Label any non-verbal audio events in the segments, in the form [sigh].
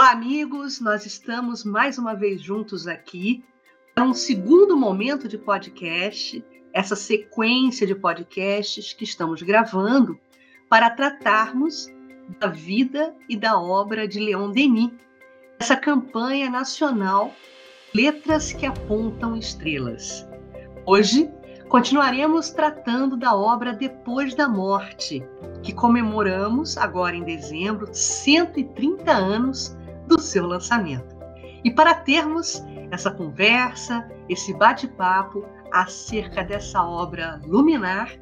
Olá, amigos! Nós estamos mais uma vez juntos aqui para um segundo momento de podcast, essa sequência de podcasts que estamos gravando para tratarmos da vida e da obra de Leon Denis, essa campanha nacional Letras que Apontam Estrelas. Hoje continuaremos tratando da obra Depois da Morte, que comemoramos agora em dezembro 130 anos do seu lançamento. E para termos essa conversa, esse bate-papo acerca dessa obra luminar,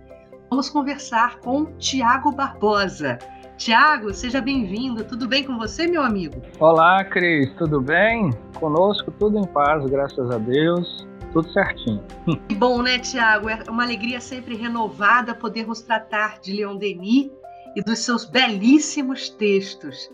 vamos conversar com Tiago Barbosa. Tiago, seja bem-vindo. Tudo bem com você, meu amigo? Olá, Cris. Tudo bem? Conosco tudo em paz, graças a Deus. Tudo certinho. [laughs] Que bom, né, Tiago? É uma alegria sempre renovada podermos tratar de Leon Denis e dos seus belíssimos textos.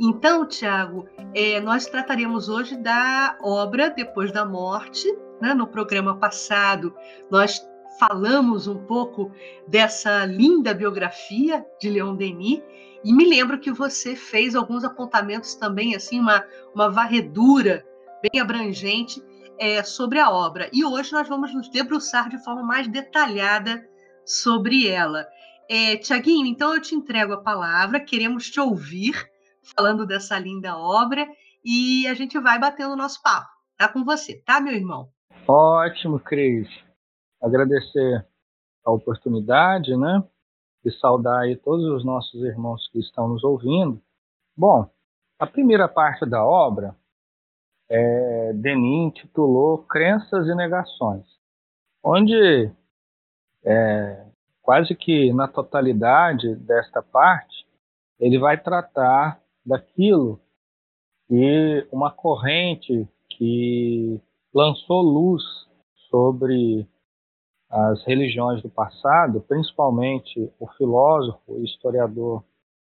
Então, Tiago, é, nós trataremos hoje da obra Depois da Morte. Né? No programa passado, nós falamos um pouco dessa linda biografia de Leon Denis. E me lembro que você fez alguns apontamentos também, assim, uma, uma varredura bem abrangente é, sobre a obra. E hoje nós vamos nos debruçar de forma mais detalhada sobre ela. É, Tiaguinho, então eu te entrego a palavra, queremos te ouvir falando dessa linda obra e a gente vai batendo o nosso papo. Tá com você, tá, meu irmão? Ótimo, Cris. Agradecer a oportunidade, né? E saudar aí todos os nossos irmãos que estão nos ouvindo. Bom, a primeira parte da obra, é, Denis intitulou Crenças e Negações, onde é, quase que na totalidade desta parte ele vai tratar daquilo e uma corrente que lançou luz sobre as religiões do passado, principalmente o filósofo e historiador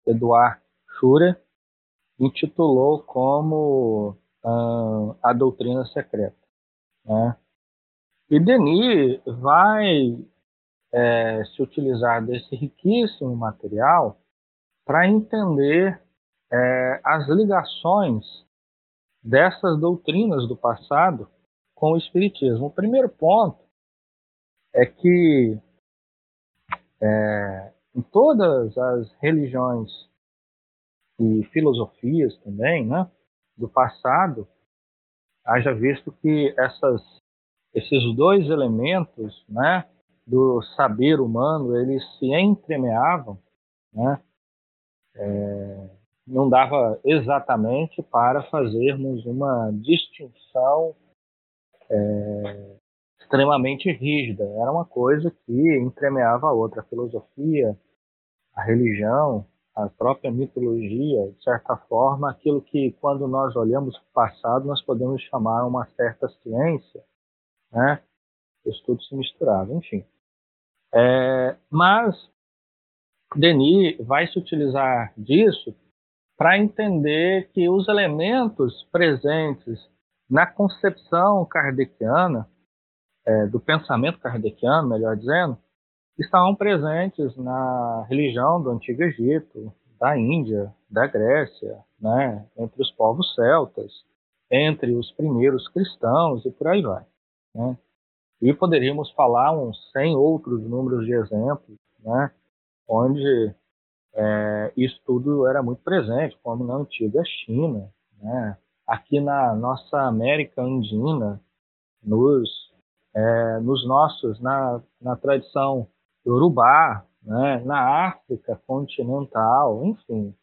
Eduard Schurer, intitulou como uh, a doutrina secreta. Né? E Denis vai é, se utilizar desse riquíssimo material para entender é, as ligações dessas doutrinas do passado com o Espiritismo. O primeiro ponto é que é, em todas as religiões e filosofias também, né, do passado, haja visto que essas, esses dois elementos, né, do saber humano, eles se entremeavam, né, é, não dava exatamente para fazermos uma distinção é, extremamente rígida. Era uma coisa que entremeava a outra. A filosofia, a religião, a própria mitologia, de certa forma, aquilo que, quando nós olhamos para o passado, nós podemos chamar uma certa ciência, né? Isso tudo se misturava, enfim. É, mas Denis vai se utilizar disso para entender que os elementos presentes na concepção kardeciana, é, do pensamento kardeciano, melhor dizendo, estavam presentes na religião do Antigo Egito, da Índia, da Grécia, né, entre os povos celtas, entre os primeiros cristãos e por aí vai. Né? E poderíamos falar uns 100 outros números de exemplos, né, onde é, isso tudo era muito presente, como na antiga China, né? aqui na nossa América Andina, nos, é, nos nossos, na, na tradição Urubá, né? na África continental, enfim,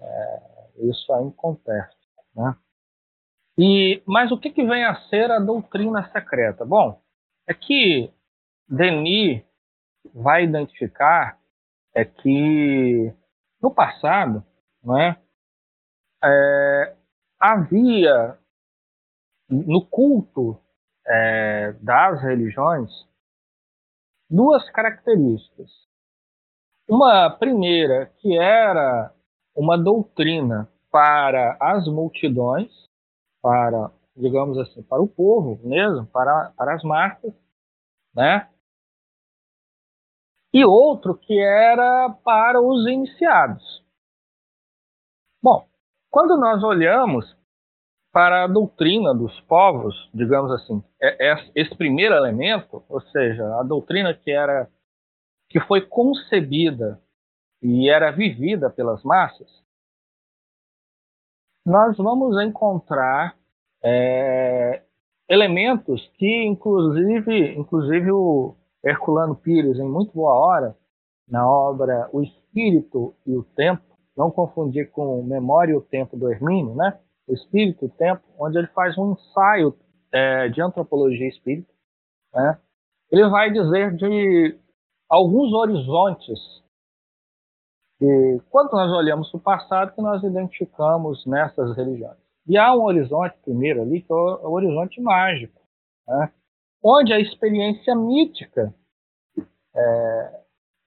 é, isso aí acontece. Né? E, mas o que, que vem a ser a doutrina secreta? Bom, é que Denis vai identificar é que no passado, né, é, havia no culto é, das religiões duas características. Uma primeira, que era uma doutrina para as multidões, para, digamos assim, para o povo mesmo, para, para as massas, né? E outro que era para os iniciados. Bom, quando nós olhamos para a doutrina dos povos, digamos assim, é, é esse primeiro elemento, ou seja, a doutrina que era que foi concebida e era vivida pelas massas, nós vamos encontrar é, elementos que, inclusive, inclusive o Herculano Pires, em muito boa hora, na obra O Espírito e o Tempo, não confundir com Memória e o Tempo do Hermínio, né? o Espírito, o Tempo, onde ele faz um ensaio é, de antropologia espírita. Né? Ele vai dizer de alguns horizontes que, quando nós olhamos o passado, que nós identificamos nessas religiões. E há um horizonte primeiro ali, que é o horizonte mágico, né? Onde a experiência mítica é,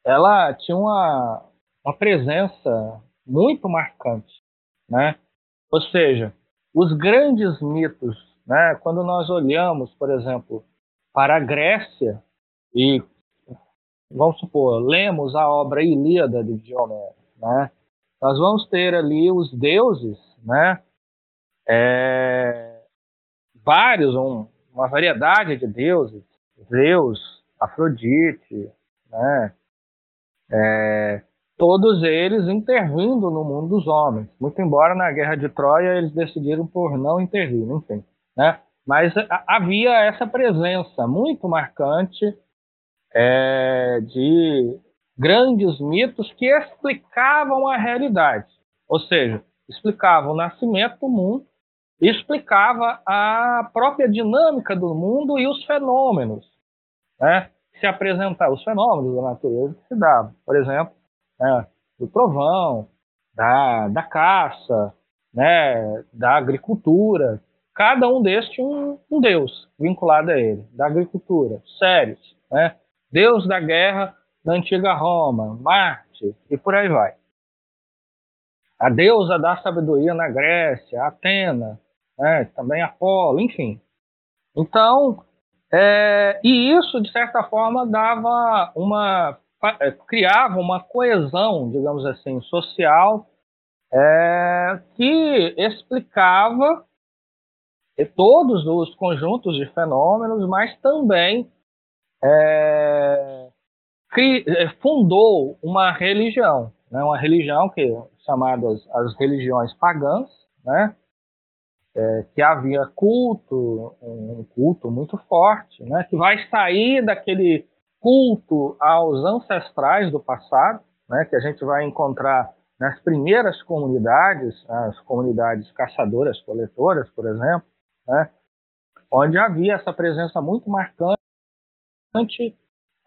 ela tinha uma, uma presença muito marcante, né? Ou seja, os grandes mitos, né, quando nós olhamos, por exemplo, para a Grécia e, vamos supor, lemos a obra Ilíada de Homero, né, nós vamos ter ali os deuses, né, é, vários, um, uma variedade de deuses, Zeus, Afrodite, né, é, todos eles intervindo no mundo dos homens. Muito embora na Guerra de Troia eles decidiram por não intervir, enfim. Né? Mas havia essa presença muito marcante é, de grandes mitos que explicavam a realidade. Ou seja, explicavam o nascimento do mundo, explicava a própria dinâmica do mundo e os fenômenos, né? Se apresentar os fenômenos da natureza que se davam. Por exemplo, né, do trovão, da, da caça, né, da agricultura. Cada um destes um, um deus vinculado a ele. Da agricultura, Sérios, né? Deus da guerra na antiga Roma, Marte, e por aí vai. A deusa da sabedoria na Grécia, Atena, né, também Apolo, enfim. Então, é, e isso, de certa forma, dava uma é, criava uma coesão, digamos assim, social é, que explicava todos os conjuntos de fenômenos, mas também é, é, fundou uma religião, né, uma religião que chamadas as religiões pagãs, né, é, que havia culto, um culto muito forte, né, que vai sair daquele culto aos ancestrais do passado, né, que a gente vai encontrar nas primeiras comunidades, as comunidades caçadoras, coletoras, por exemplo, né, onde havia essa presença muito marcante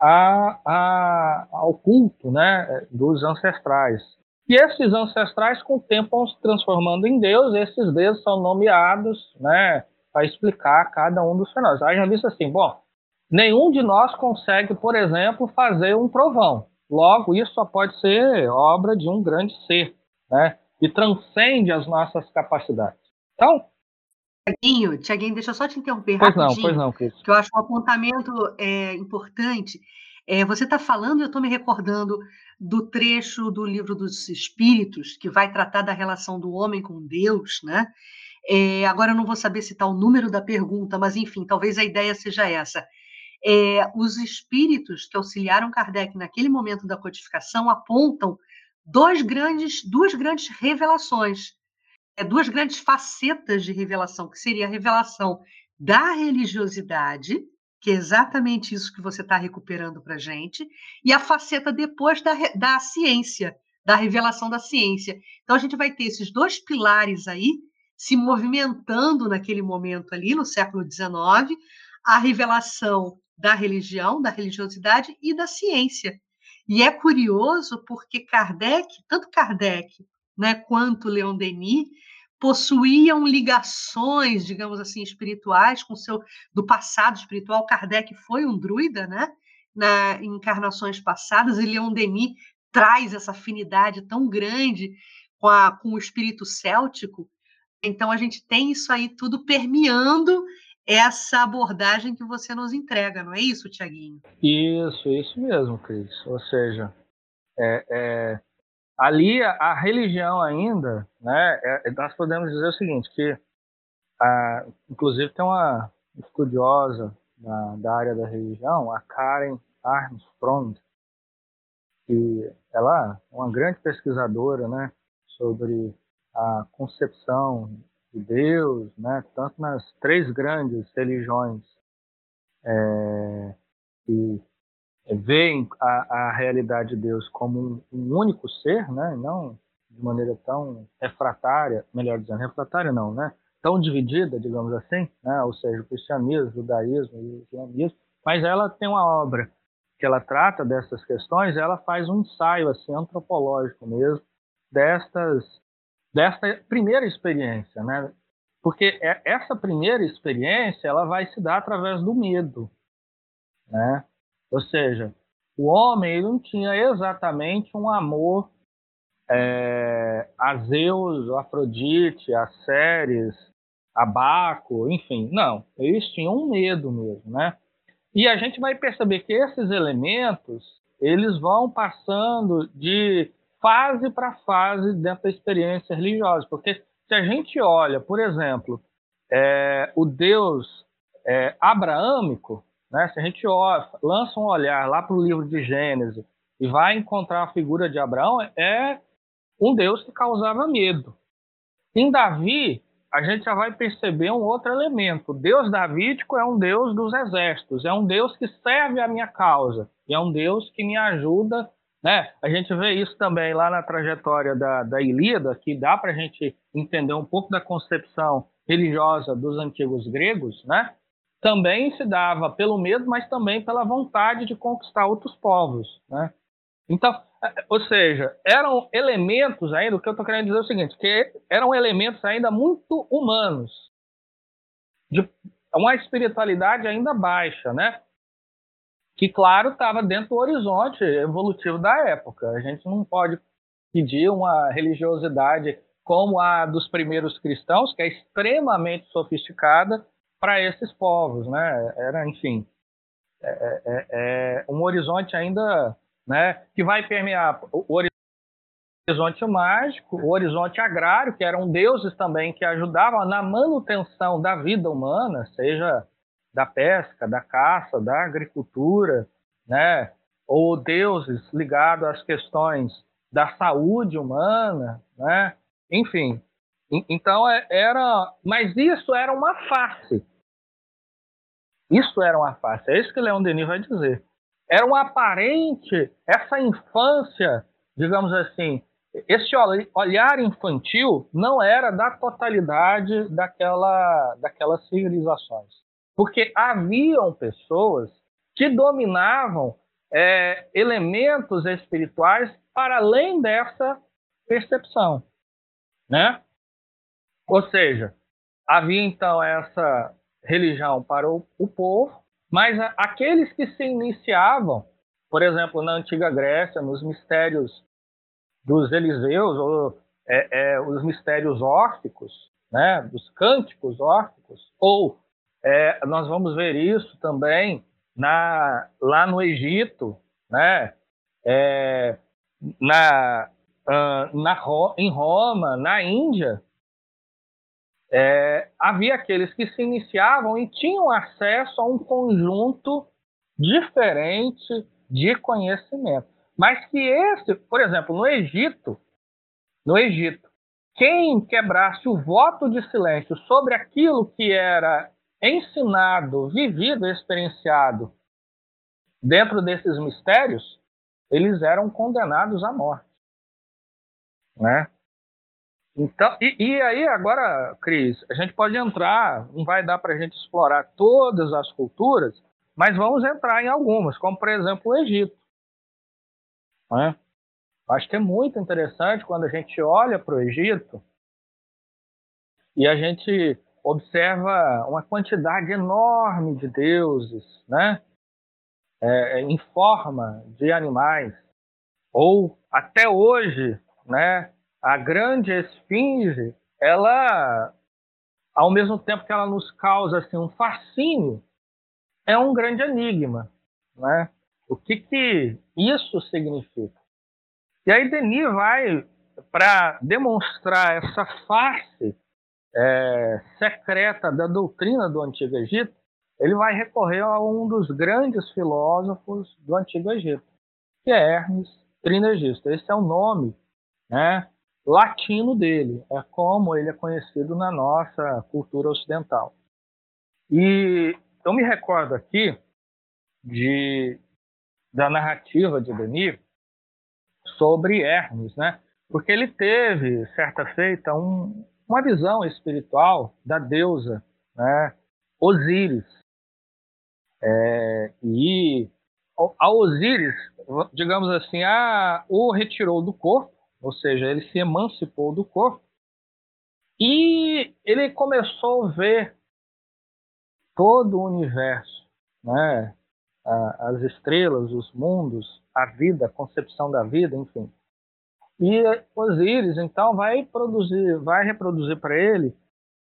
a, a, ao culto né, dos ancestrais. E esses ancestrais, com o tempo, vão se transformando em Deus, e esses deuses são nomeados né, para explicar cada um dos fenômenos. Aí já disse assim, bom, Nenhum de nós consegue, por exemplo, fazer um trovão. Logo, isso só pode ser obra de um grande ser, né? E transcende as nossas capacidades. Então. Tiaguinho, Tiaguinho, deixa eu só te interromper pois rapidinho. Não, pois não, Cris. Que eu acho um apontamento é, importante. É, você está falando, eu estou me recordando do trecho do livro dos Espíritos, que vai tratar da relação do homem com Deus, né? É, agora eu não vou saber citar o número da pergunta, mas enfim, talvez a ideia seja essa é, os espíritos que auxiliaram Kardec naquele momento da codificação apontam dois grandes, duas grandes revelações, é, duas grandes facetas de revelação, que seria a revelação da religiosidade, que é exatamente isso que você está recuperando para a gente, e a faceta depois da, da ciência, da revelação da ciência. Então, a gente vai ter esses dois pilares aí se movimentando naquele momento ali, no século XIX, a revelação da religião, da religiosidade e da ciência. E é curioso porque Kardec, tanto Kardec né, quanto Leon Denis, possuíam ligações, digamos assim, espirituais com seu do passado espiritual. Kardec foi um druida, né? Na em encarnações passadas e Leon Denis traz essa afinidade tão grande com, a, com o espírito céltico. Então a gente tem isso aí tudo permeando essa abordagem que você nos entrega, não é isso, Tiaguinho? Isso, isso mesmo, Cris. Ou seja, é, é, ali a, a religião ainda, né, é, é, nós podemos dizer o seguinte, que a, inclusive tem uma estudiosa da, da área da religião, a Karen Armstrong, que ela é uma grande pesquisadora, né, sobre a concepção de Deus, né, tanto nas três grandes religiões é, que veem a, a, realidade de Deus como um, um, único ser, né, não de maneira tão refratária, melhor dizendo, refratária não, né, tão dividida, digamos assim, né, ou seja, o cristianismo, o judaísmo e o islamismo, mas ela tem uma obra que ela trata dessas questões, ela faz um ensaio assim antropológico mesmo destas desta primeira experiência, né? Porque é, essa primeira experiência ela vai se dar através do medo, né? Ou seja, o homem não tinha exatamente um amor é, a Zeus, a Afrodite, a Ceres, a Baco, enfim, não. Eles tinham um medo mesmo, né? E a gente vai perceber que esses elementos eles vão passando de fase para fase dentro da experiência religiosa. Porque se a gente olha, por exemplo, é, o Deus é, abraâmico, né, se a gente lança um olhar lá para o livro de Gênesis e vai encontrar a figura de Abraão, é um Deus que causava medo. Em Davi, a gente já vai perceber um outro elemento. O Deus davídico é um Deus dos exércitos, é um Deus que serve a minha causa, e é um Deus que me ajuda né? A gente vê isso também lá na trajetória da, da Ilíada, que dá para a gente entender um pouco da concepção religiosa dos antigos gregos, né? Também se dava pelo medo, mas também pela vontade de conquistar outros povos. Né? Então, é, ou seja, eram elementos ainda, o que eu estou querendo dizer é o seguinte, que eram elementos ainda muito humanos, de uma espiritualidade ainda baixa, né? que, claro, estava dentro do horizonte evolutivo da época. A gente não pode pedir uma religiosidade como a dos primeiros cristãos, que é extremamente sofisticada para esses povos, né? Era, enfim, é, é, é, é um horizonte ainda, né, que vai permear o horizonte mágico, o horizonte agrário, que eram deuses também que ajudavam na manutenção da vida humana, seja da pesca, da caça, da agricultura, né? ou deuses ligados às questões da saúde humana, né? enfim. Então é, era, mas isso era uma face. Isso era uma face. É isso que Leon Denis vai dizer. Era um aparente essa infância, digamos assim, esse olhar infantil não era da totalidade daquela, daquelas civilizações. Porque haviam pessoas que dominavam é, elementos espirituais para além dessa percepção, né? Ou seja, havia então essa religião para o, o povo, mas a, aqueles que se iniciavam, por exemplo, na antiga Grécia, nos mistérios dos Eliseus ou é, é, os mistérios órficos, né, dos cânticos órficos, ou é, nós vamos ver isso também na, lá no Egito, né? É, na, na, em Roma, na Índia, é, havia aqueles que se iniciavam e tinham acesso a um conjunto diferente de conhecimento. Mas que esse, por exemplo, no Egito, no Egito, quem quebrasse o voto de silêncio sobre aquilo que era ensinado, vivido, experienciado dentro desses mistérios, eles eram condenados à morte, né? Então, e, e aí agora, Cris, a gente pode entrar, não vai dar para a gente explorar todas as culturas, mas vamos entrar em algumas, como por exemplo o Egito. Né? Acho que é muito interessante quando a gente olha para o Egito e a gente observa uma quantidade enorme de deuses, né? É, é, em forma de animais. Ou até hoje, né? A grande esfinge, ela, ao mesmo tempo que ela nos causa assim um fascínio, é um grande enigma, né? O que que isso significa? E aí Denis vai para demonstrar essa face é, secreta da doutrina do Antigo Egito, ele vai recorrer a um dos grandes filósofos do Antigo Egito, que é Hermes Trismegisto. Esse é o nome né, latino dele, é como ele é conhecido na nossa cultura ocidental. E eu me recordo aqui de, da narrativa de Denis sobre Hermes, né? porque ele teve, certa feita, um, uma visão espiritual da deusa né, Osíris. É, e a Osíris, digamos assim, a, o retirou do corpo, ou seja, ele se emancipou do corpo, e ele começou a ver todo o universo, né, as estrelas, os mundos, a vida, a concepção da vida, enfim, e Osíris, então, vai produzir, vai reproduzir para ele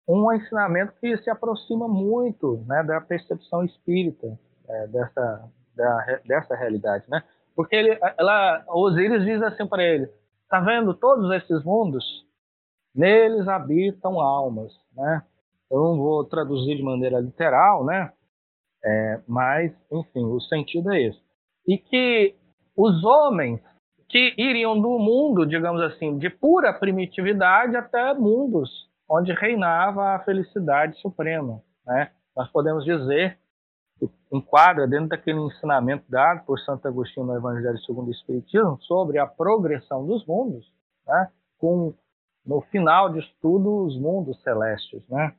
um ensinamento que se aproxima muito né, da percepção espírita é, dessa, da, dessa realidade, né? Porque ele, ela, Osíris diz assim para ele: tá vendo todos esses mundos? Neles habitam almas, né? Eu não vou traduzir de maneira literal, né? É, mas, enfim, o sentido é esse. E que os homens que iriam do mundo, digamos assim, de pura primitividade até mundos onde reinava a felicidade suprema. Né? Nós podemos dizer enquadra dentro daquele ensinamento dado por Santo Agostinho no Evangelho segundo o Espiritismo sobre a progressão dos mundos, né? com no final de tudo os mundos celestes, né?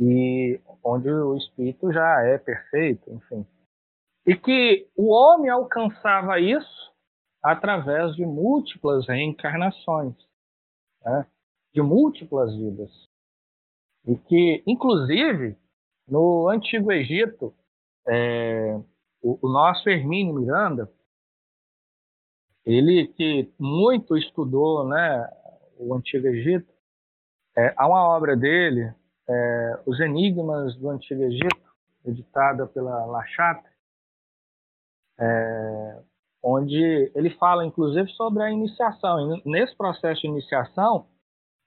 E onde o espírito já é perfeito, enfim. E que o homem alcançava isso através de múltiplas reencarnações, né? de múltiplas vidas. E que, inclusive, no Antigo Egito, é, o, o, nosso Hermínio Miranda, ele que muito estudou né, o Antigo Egito, é, há uma obra dele, é, Os Enigmas do Antigo Egito, editada pela La Chatre, é, onde ele fala, inclusive, sobre a iniciação. E nesse processo de iniciação,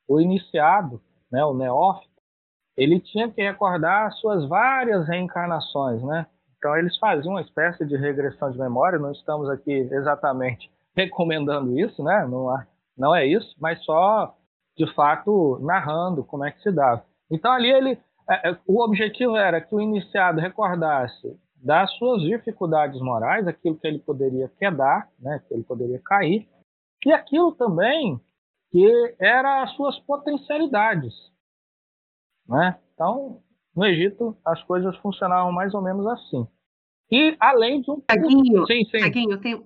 o iniciado, né, o neófito, ele tinha que recordar suas várias reencarnações, né? Então eles faziam uma espécie de regressão de memória. Não estamos aqui exatamente [laughs] recomendando isso, né? Não, há, não é isso, mas só de fato narrando como é que se dava. Então ali ele, é, é, o objetivo era que o iniciado recordasse das suas dificuldades morais, aquilo que ele poderia quedar, né, que ele poderia cair, e aquilo também que era as suas potencialidades. Né? Então, no Egito, as coisas funcionavam mais ou menos assim. E além de um. Taguinho, sim, sim. Taguinho tem,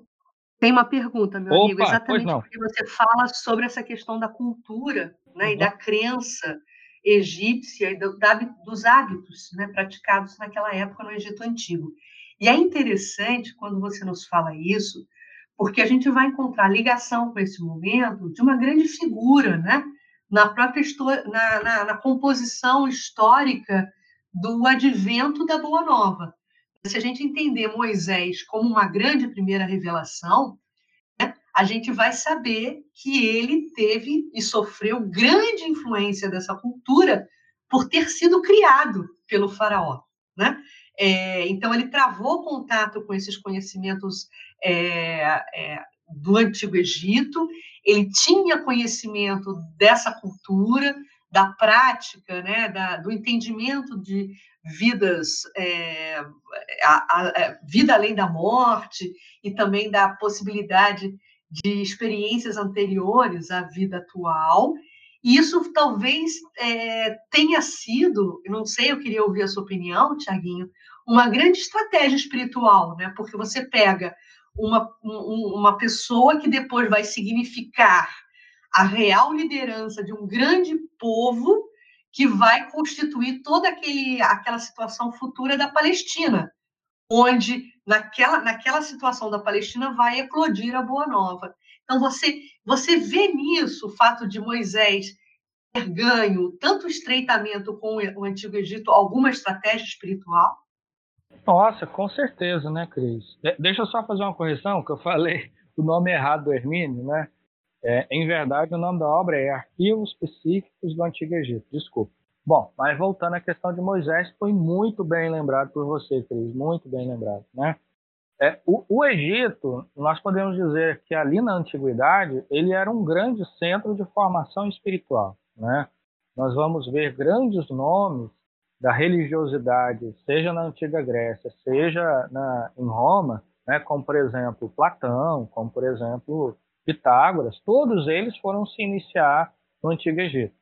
tem uma pergunta, meu Opa, amigo, exatamente porque você fala sobre essa questão da cultura né, uhum. e da crença egípcia e do, da, dos hábitos né, praticados naquela época no Egito Antigo. E é interessante quando você nos fala isso, porque a gente vai encontrar ligação com esse momento de uma grande figura, né? Na própria na, na, na composição histórica do advento da Boa Nova. Se a gente entender Moisés como uma grande primeira revelação, a gente vai saber que ele teve e sofreu grande influência dessa cultura por ter sido criado pelo faraó, né? É, então ele travou contato com esses conhecimentos é, é, do antigo Egito. Ele tinha conhecimento dessa cultura, da prática, né, da, do entendimento de vidas, é, a, a, a vida além da morte e também da possibilidade de experiências anteriores à vida atual. E isso talvez é, tenha sido, não sei, eu queria ouvir a sua opinião, Tiaguinho, uma grande estratégia espiritual, né? Porque você pega uma, um, uma pessoa que depois vai significar a real liderança de um grande povo que vai constituir toda aquele, aquela situação futura da Palestina, onde naquela, naquela situação da Palestina vai eclodir a Boa Nova. Então, você, você vê nisso o fato de Moisés ter ganho tanto estreitamento com o Antigo Egito, alguma estratégia espiritual? Nossa, com certeza, né, Cris? deixa eu só fazer uma correção, que eu falei [laughs] o nome errado do Hermínio, né? É, em verdade, o nome da obra é Arquivos Específicos do Antigo Egito. Desculpa. Bom, mas voltando à questão de Moisés, foi muito bem lembrado por você, Cris, muito bem lembrado, né? É, o, o, Egito, nós podemos dizer que ali na antiguidade, ele era um grande centro de formação espiritual, né? Nós vamos ver grandes nomes da religiosidade, seja na antiga Grécia, seja na, em Roma, né, como por exemplo Platão, como por exemplo Pitágoras, todos eles foram se iniciar no Antigo Egito.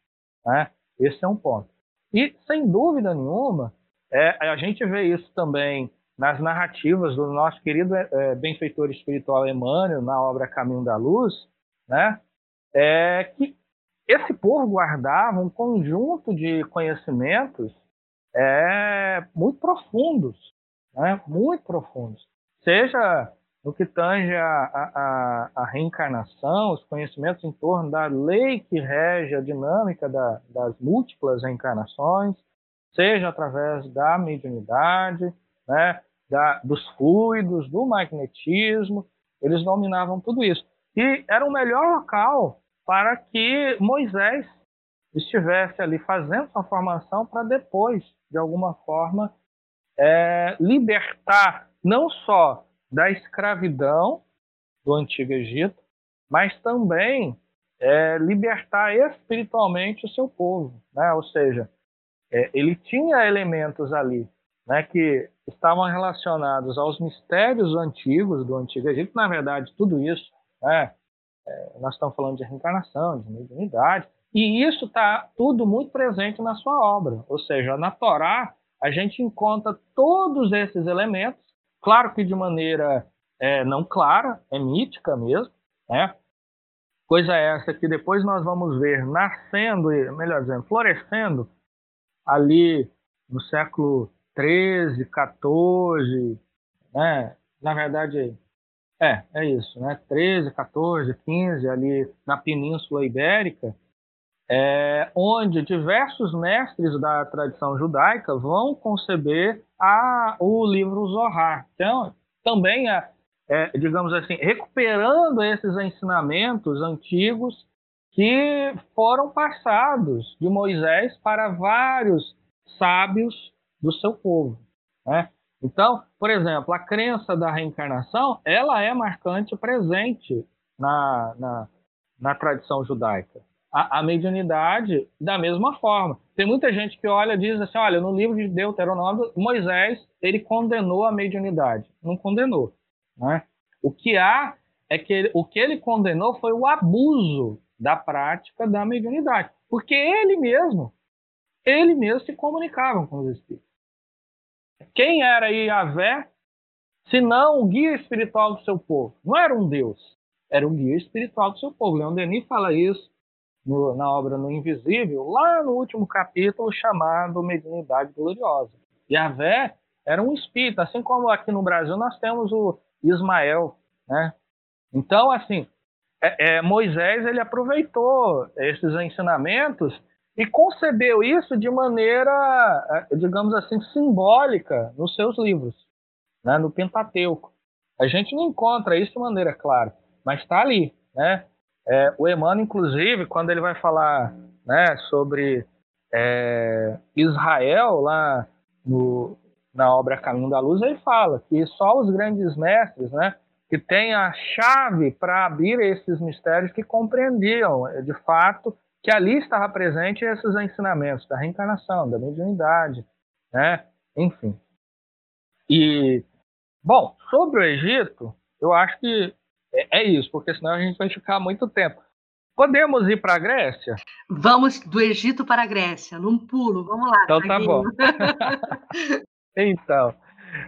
Né? Esse é um ponto. E, sem dúvida nenhuma, é, a gente vê isso também nas narrativas do nosso querido é, benfeitor espiritual Emmanuel, na obra Caminho da Luz, né? é que esse povo guardava um conjunto de conhecimentos é, muito profundos, né? muito profundos. Seja no que tange a, a, a, reencarnação, os conhecimentos em torno da lei que rege a dinâmica da, das múltiplas reencarnações, seja através da mediunidade, né, da, dos fluidos, do magnetismo, eles dominavam tudo isso. E era o melhor local para que Moisés estivesse ali fazendo sua formação para depois, de alguma forma, é, libertar não só da escravidão do Antigo Egito, mas também é, libertar espiritualmente o seu povo. Né? Ou seja, é, ele tinha elementos ali né, que estavam relacionados aos mistérios antigos do Antigo Egito. Na verdade, tudo isso, né, é, nós estamos falando de reencarnação, de mediunidade, e isso está tudo muito presente na sua obra. Ou seja, na Torá, a gente encontra todos esses elementos Claro que de maneira é, não clara, é mítica mesmo, né? Coisa essa que depois nós vamos ver nascendo, melhor dizendo, florescendo ali no século 13, 14, né? Na verdade, é, é isso, né? 13, 14, 15 ali na Península Ibérica, é, onde diversos mestres da tradição judaica vão conceber a, o livro Zohar. Então, também, é, é, digamos assim, recuperando esses ensinamentos antigos que foram passados de Moisés para vários sábios do seu povo. Né? Então, por exemplo, a crença da reencarnação, ela é marcante presente na, na, na tradição judaica a, a, mediunidade da mesma forma. Tem muita gente que olha e diz assim, olha, no livro de Deuteronômio, Moisés, ele condenou a mediunidade. Não condenou. Né? O que há é que ele, o que ele condenou foi o abuso da prática da mediunidade. Porque ele mesmo, ele mesmo se comunicava com os espíritos. Quem era Yahvé, se não o guia espiritual do seu povo? Não era um Deus, era um guia espiritual do seu povo. Leon Denis fala isso no, na obra No Invisível, lá no último capítulo chamado Mediunidade Gloriosa. Yahvé era um espírito, assim como aqui no Brasil nós temos o Ismael, né? Então, assim, é, é, Moisés ele aproveitou esses ensinamentos e concebeu isso de maneira, é, digamos assim, simbólica nos seus livros, né? no Pentateuco. A gente não encontra isso de maneira clara, mas está ali, né? É, o Emmanuel, inclusive, quando ele vai falar né, sobre é, Israel lá no, na obra Caminho da Luz, ele fala que só os grandes mestres, né, que têm a chave para abrir esses mistérios, que compreendiam, de fato, que ali estava presente esses ensinamentos da reencarnação, da mediunidade, né, enfim. E, bom, sobre o Egito, eu acho que é, é isso, porque senão a gente vai ficar muito tempo. Podemos ir para a Grécia? Vamos do Egito para a Grécia, num pulo. Vamos lá. Então tá bom. [laughs] então,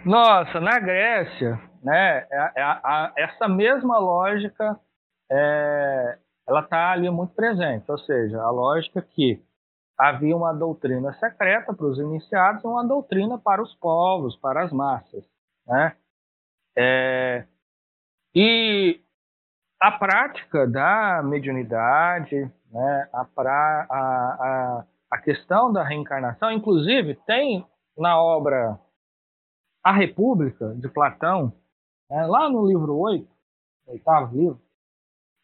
nossa, na Grécia, né, a, é, é a, a, essa mesma lógica, é, ela está ali muito presente. Ou seja, a lógica que havia uma doutrina secreta para os iniciados e uma doutrina para os povos, para as massas, né? É, e a prática da mediunidade, né, a, pra, a, a, a questão da reencarnação, inclusive tem na obra A República, de Platão, né, lá no livro 8, oitavo livro,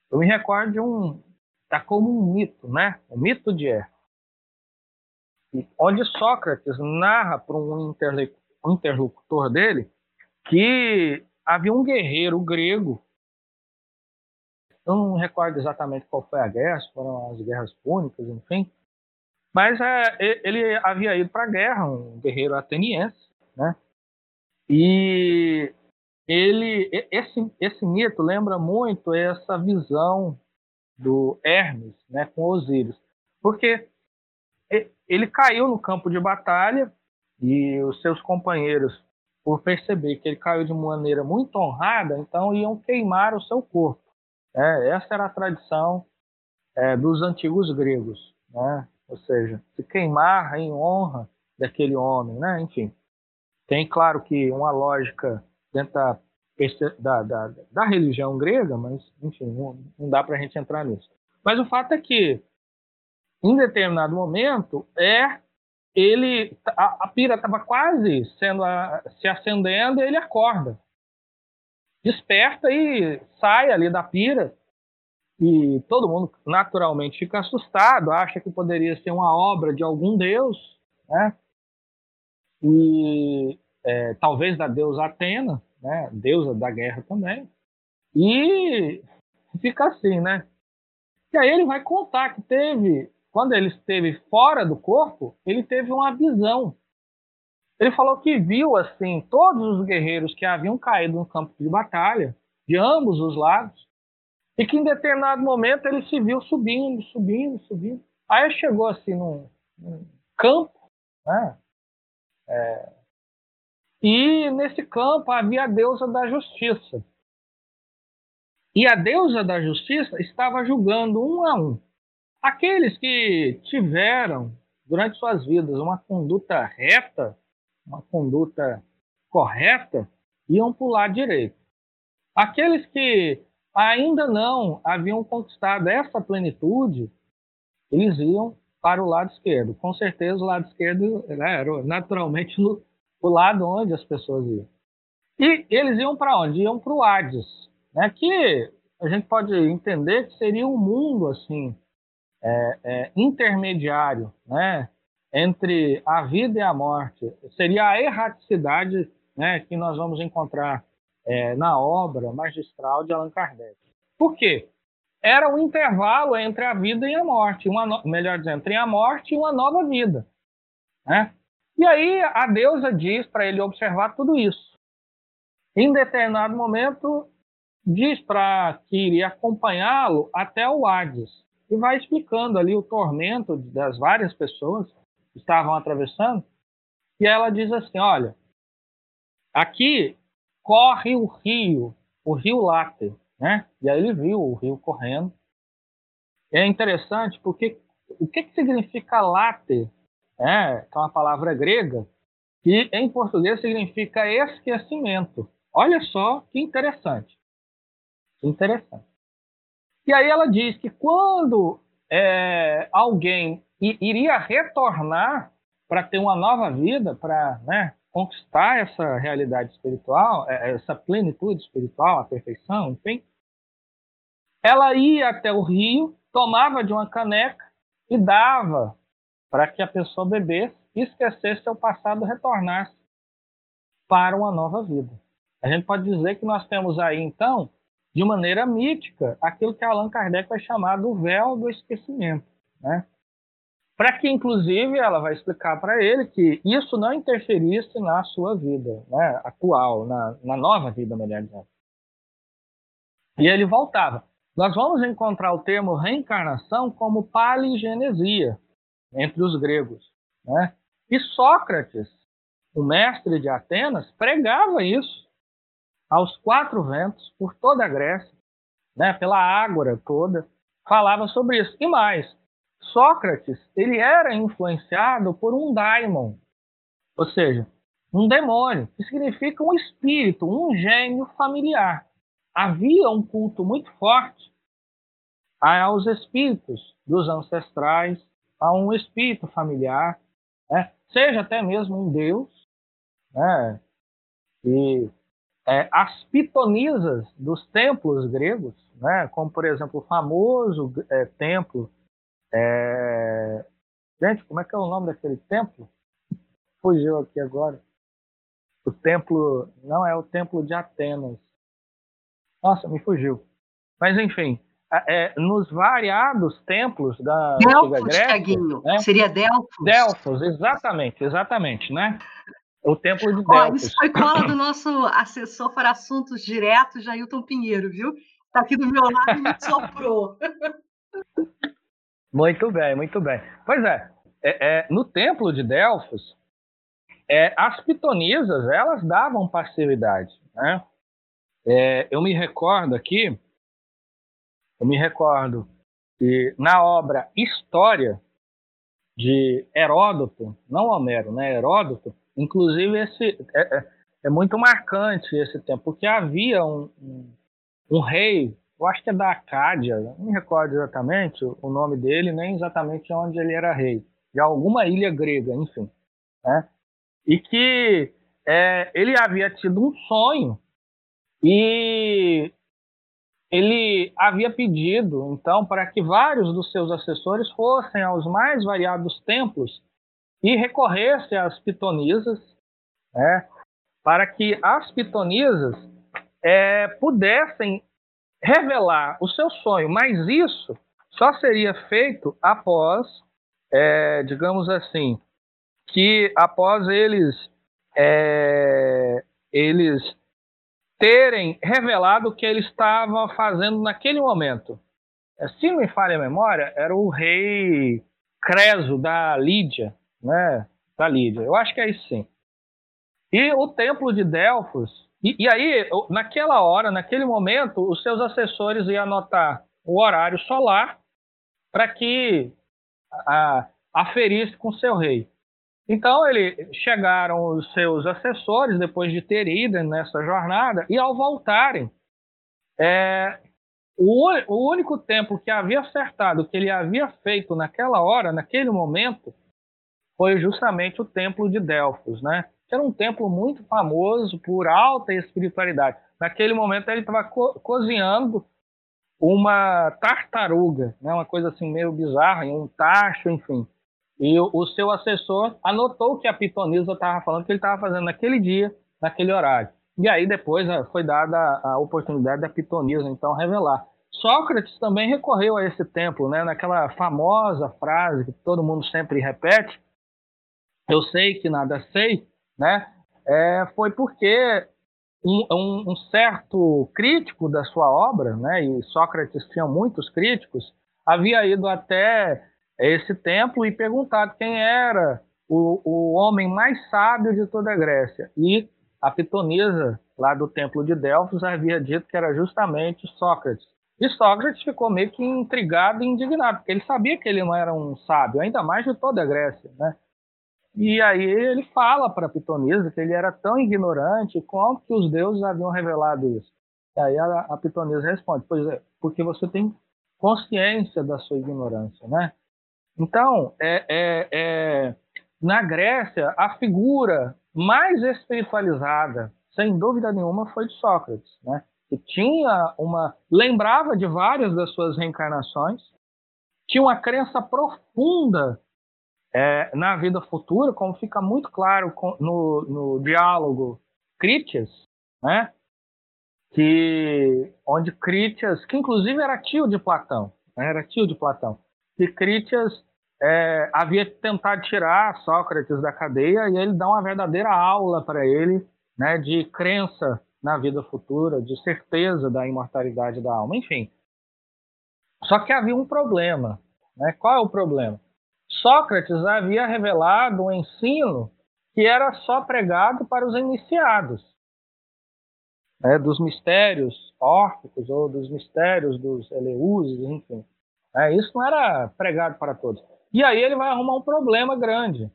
eu me recordo de um. Está como um mito, né? O mito de Er. Onde Sócrates narra para um interlocutor dele que havia um guerreiro grego. Eu não recordo exatamente qual foi a guerra, se foram as guerras púnicas, enfim. Mas é, ele havia ido para a guerra, um guerreiro ateniense, né? E ele, esse, esse mito lembra muito essa visão do Hermes, né, com Osíris, porque ele caiu no campo de batalha e os seus companheiros, por perceber que ele caiu de maneira muito honrada, então iam queimar o seu corpo. É, essa era a tradição é, dos antigos gregos, né? ou seja, se queimar em honra daquele homem, né? enfim. Tem, claro, que uma lógica dentro da, da, da, da religião grega, mas, enfim, não, não dá para a gente entrar nisso. Mas o fato é que, em determinado momento, é ele a, a pira estava quase sendo a, se acendendo e ele acorda. Desperta e sai ali da pira. E todo mundo naturalmente fica assustado, acha que poderia ser uma obra de algum deus, né? E é, talvez da deusa Atena, né? Deusa da guerra também. E fica assim, né? E aí ele vai contar que teve quando ele esteve fora do corpo, ele teve uma visão. Ele falou que viu assim todos os guerreiros que haviam caído no campo de batalha, de ambos os lados, e que em determinado momento ele se viu subindo, subindo, subindo. Aí chegou assim num, num campo, né? É, e nesse campo havia a deusa da justiça. E a deusa da justiça estava julgando um a um. Aqueles que tiveram, durante suas vidas, uma conduta reta, uma conduta correta, iam para o lado direito. Aqueles que ainda não haviam conquistado essa plenitude, eles iam para o lado esquerdo. Com certeza, o lado esquerdo né, era naturalmente o lado onde as pessoas iam. E eles iam para onde? Iam para o Hades, né, que a gente pode entender que seria um mundo assim é, é, intermediário né, entre a vida e a morte. Seria a erraticidade né, que nós vamos encontrar é, na obra magistral de Allan Kardec. Por quê? Era um intervalo entre a vida e a morte, uma no... melhor dizendo, entre a morte e uma nova vida. Né? E aí a deusa diz para ele observar tudo isso. Em determinado momento, diz para que iria acompanhá-lo até o Hades e vai explicando ali o tormento das várias pessoas que estavam atravessando. E ela diz assim: olha, aqui corre o rio, o rio Láter, né? E aí ele viu o rio correndo. É interessante porque o que, que significa láter? É, que é uma palavra grega que em português significa esquecimento. Olha só que interessante. Interessante. E aí ela diz que quando é, alguém iria retornar para ter uma nova vida, para né, conquistar essa realidade espiritual, é, essa plenitude espiritual, a perfeição, enfim, ela ia até o rio, tomava de uma caneca e dava para que a pessoa bebesse, esquecesse seu passado e retornasse para uma nova vida. A gente pode dizer que nós temos aí, então, de maneira mítica aquilo que Allan Kardec vai chamar do véu do esquecimento. Né? Para que, inclusive, ela vai explicar para ele que isso não interferisse na sua vida né, atual, na, na nova vida, melhor dizendo. E ele voltava. Nós vamos encontrar o termo reencarnação como paligenesia entre os gregos. Né? E Sócrates, o mestre de Atenas, pregava isso aos quatro ventos, por toda a Grécia, né, pela Ágora toda, falava sobre isso. E mais, Sócrates ele era influenciado por um daimon, ou seja, um demônio, que significa um espírito, um gênio familiar. Havia um culto muito forte aos espíritos dos ancestrais, a um espírito familiar, né? seja até mesmo um deus, né? e é, as pitonisas dos templos gregos, né, como por exemplo o famoso é, templo. É... Gente, como é que é o nome daquele templo? Fugiu aqui agora. O templo. Não é o templo de Atenas. Nossa, me fugiu. Mas enfim, é, nos variados templos da Delfos, antiga Grécia. Né? Seria Delfos? Delfos, exatamente, exatamente, né? O templo de Delfos. Ó, isso foi cola do nosso assessor para assuntos diretos, Jailton Pinheiro, viu? Está aqui do meu lado e me soprou. [laughs] Muito bem, muito bem. Pois é, é, é no templo de Delfos, é, as pitonisas, elas davam passividade, né? É, eu me recordo aqui eu me recordo que na obra História de Heródoto, não Homero, né, Heródoto, inclusive esse é, é, é muito marcante esse tempo, porque havia um, um, um, rei, eu acho que é da Acádia, não me recordo exatamente o nome dele, nem exatamente onde ele era rei, de alguma ilha grega, enfim, né, e que é, ele havia tido um sonho e ele havia pedido, então, para que vários dos seus assessores fossem aos mais variados templos e recorressem às pitonisas, né, para que as pitonisas é, pudessem revelar o seu sonho, mas isso só seria feito após, é, digamos assim, que após eles é, eles terem revelado o que ele estava fazendo naquele momento. É, se não me falha a memória, era o rei Creso da Lídia, né? Da Lídia. Eu acho que é isso sim. E o templo de Delfos. E, e aí, naquela hora, naquele momento, os seus assessores iam anotar o horário solar para que a, aferisse com seu rei. Então ele chegaram os seus assessores depois de ter ido nessa jornada e ao voltarem, é, o, o, único templo que havia acertado, que ele havia feito naquela hora, naquele momento, foi justamente o templo de Delfos, né? Que era um templo muito famoso por alta espiritualidade. Naquele momento ele estava co cozinhando uma tartaruga, né? Uma coisa assim meio bizarra, um tacho, enfim. E o, o seu assessor anotou que a pitonisa estava falando que ele estava fazendo naquele dia, naquele horário. E aí depois eh, foi dada a oportunidade da pitonisa então revelar. Sócrates também recorreu a esse templo, né, naquela famosa frase que todo mundo sempre repete, eu sei que nada sei, né, é, foi porque um, um, certo crítico da sua obra, né, e Sócrates tinha muitos críticos, havia ido até esse templo e perguntado quem era o, o homem mais sábio de toda a Grécia. E a pitonisa lá do templo de Delfos havia dito que era justamente Sócrates. E Sócrates ficou meio que intrigado e indignado, porque ele sabia que ele não era um sábio, ainda mais de toda a Grécia, né? E aí ele fala para Pitonisa que ele era tão ignorante quanto que os deuses haviam revelado isso. E aí a, a Pitonisa responde, pois é, porque você tem consciência da sua ignorância, né? Então, é, é, é, na Grécia, a figura mais espiritualizada, sem dúvida nenhuma, foi de Sócrates, né? que tinha uma lembrava de várias das suas reencarnações, tinha uma crença profunda é, na vida futura, como fica muito claro no, no diálogo Critias, né? que onde Critias, que inclusive era tio de Platão, né? era tio de Platão, que Critias é, havia tentado tirar Sócrates da cadeia e ele dá uma verdadeira aula para ele né, de crença na vida futura, de certeza da imortalidade da alma, enfim. Só que havia um problema. Né? Qual é o problema? Sócrates havia revelado um ensino que era só pregado para os iniciados, né, dos mistérios órficos ou dos mistérios dos Eleuses, enfim. É, isso não era pregado para todos. E aí ele vai arrumar um problema grande,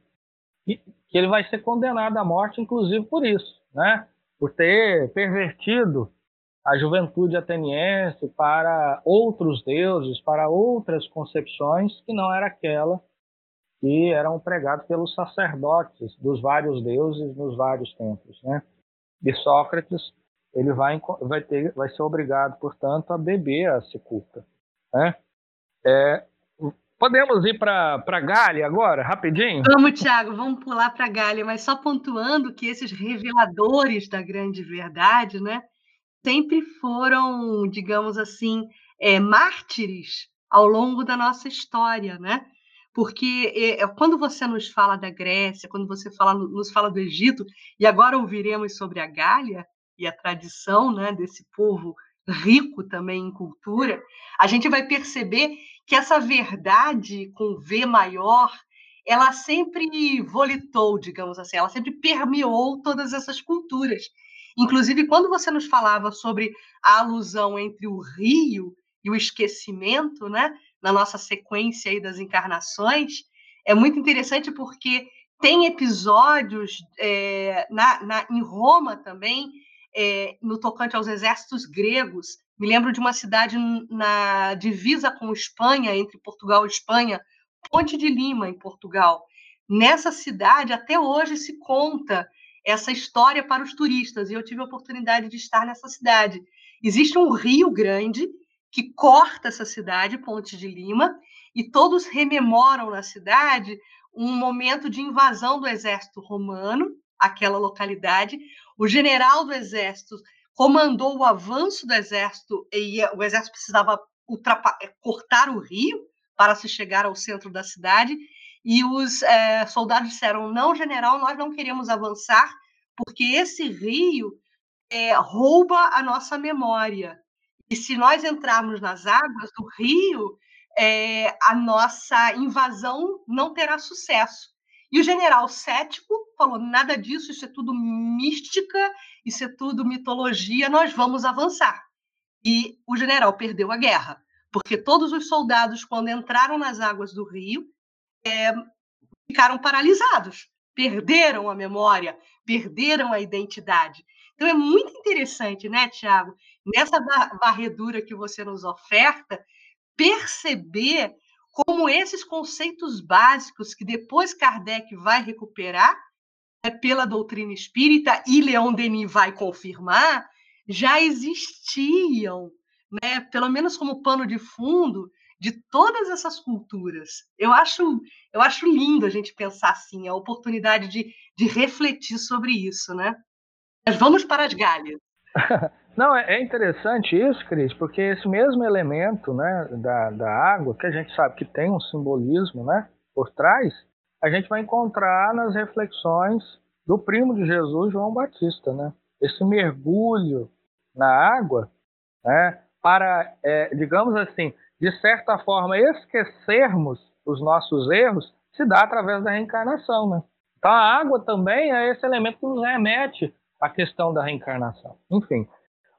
que ele vai ser condenado à morte, inclusive por isso, né? Por ter pervertido a juventude ateniense para outros deuses, para outras concepções que não era aquela que eram pregadas pelos sacerdotes dos vários deuses nos vários templos, né? E Sócrates ele vai, vai, ter, vai ser obrigado, portanto, a beber a cicuta. Né? É, podemos ir para a Gália agora, rapidinho? Vamos, Tiago, vamos pular para Gália, mas só pontuando que esses reveladores da grande verdade, né, sempre foram, digamos assim, é, mártires ao longo da nossa história, né? Porque é, quando você nos fala da Grécia, quando você fala, nos fala do Egito, e agora ouviremos sobre a Gália, e a tradição né, desse povo rico também em cultura, a gente vai perceber que essa verdade com V maior, ela sempre volitou, digamos assim, ela sempre permeou todas essas culturas. Inclusive, quando você nos falava sobre a alusão entre o rio e o esquecimento, né, na nossa sequência aí das encarnações, é muito interessante porque tem episódios é, na, na, em Roma também é, no tocante aos exércitos gregos. Me lembro de uma cidade na divisa com Espanha, entre Portugal e Espanha, Ponte de Lima, em Portugal. Nessa cidade, até hoje, se conta essa história para os turistas, e eu tive a oportunidade de estar nessa cidade. Existe um rio grande que corta essa cidade, Ponte de Lima, e todos rememoram na cidade um momento de invasão do exército romano, aquela localidade, o general do exército comandou o avanço do exército e o exército precisava eh, cortar o rio para se chegar ao centro da cidade. E os é, soldados disseram: não, general, nós não queremos avançar, porque esse rio é, rouba a nossa memória. E se nós entrarmos nas águas do rio, é, a nossa invasão não terá sucesso. E o general cético falou: nada disso, isso é tudo mística, isso é tudo mitologia, nós vamos avançar. E o general perdeu a guerra, porque todos os soldados, quando entraram nas águas do rio, é, ficaram paralisados, perderam a memória, perderam a identidade. Então é muito interessante, né, Tiago, nessa varredura que você nos oferta, perceber como esses conceitos básicos que depois Kardec vai recuperar né, pela doutrina espírita e Leon Denis vai confirmar, já existiam, né, pelo menos como pano de fundo de todas essas culturas. Eu acho, eu acho lindo a gente pensar assim, a oportunidade de, de refletir sobre isso, né? Mas vamos para as galhas. [laughs] Não, é, é interessante isso, Cris, porque esse mesmo elemento né, da, da água, que a gente sabe que tem um simbolismo né, por trás, a gente vai encontrar nas reflexões do primo de Jesus, João Batista. Né? Esse mergulho na água, né, para, é, digamos assim, de certa forma, esquecermos os nossos erros, se dá através da reencarnação. Né? Então, a água também é esse elemento que nos remete à questão da reencarnação. Enfim,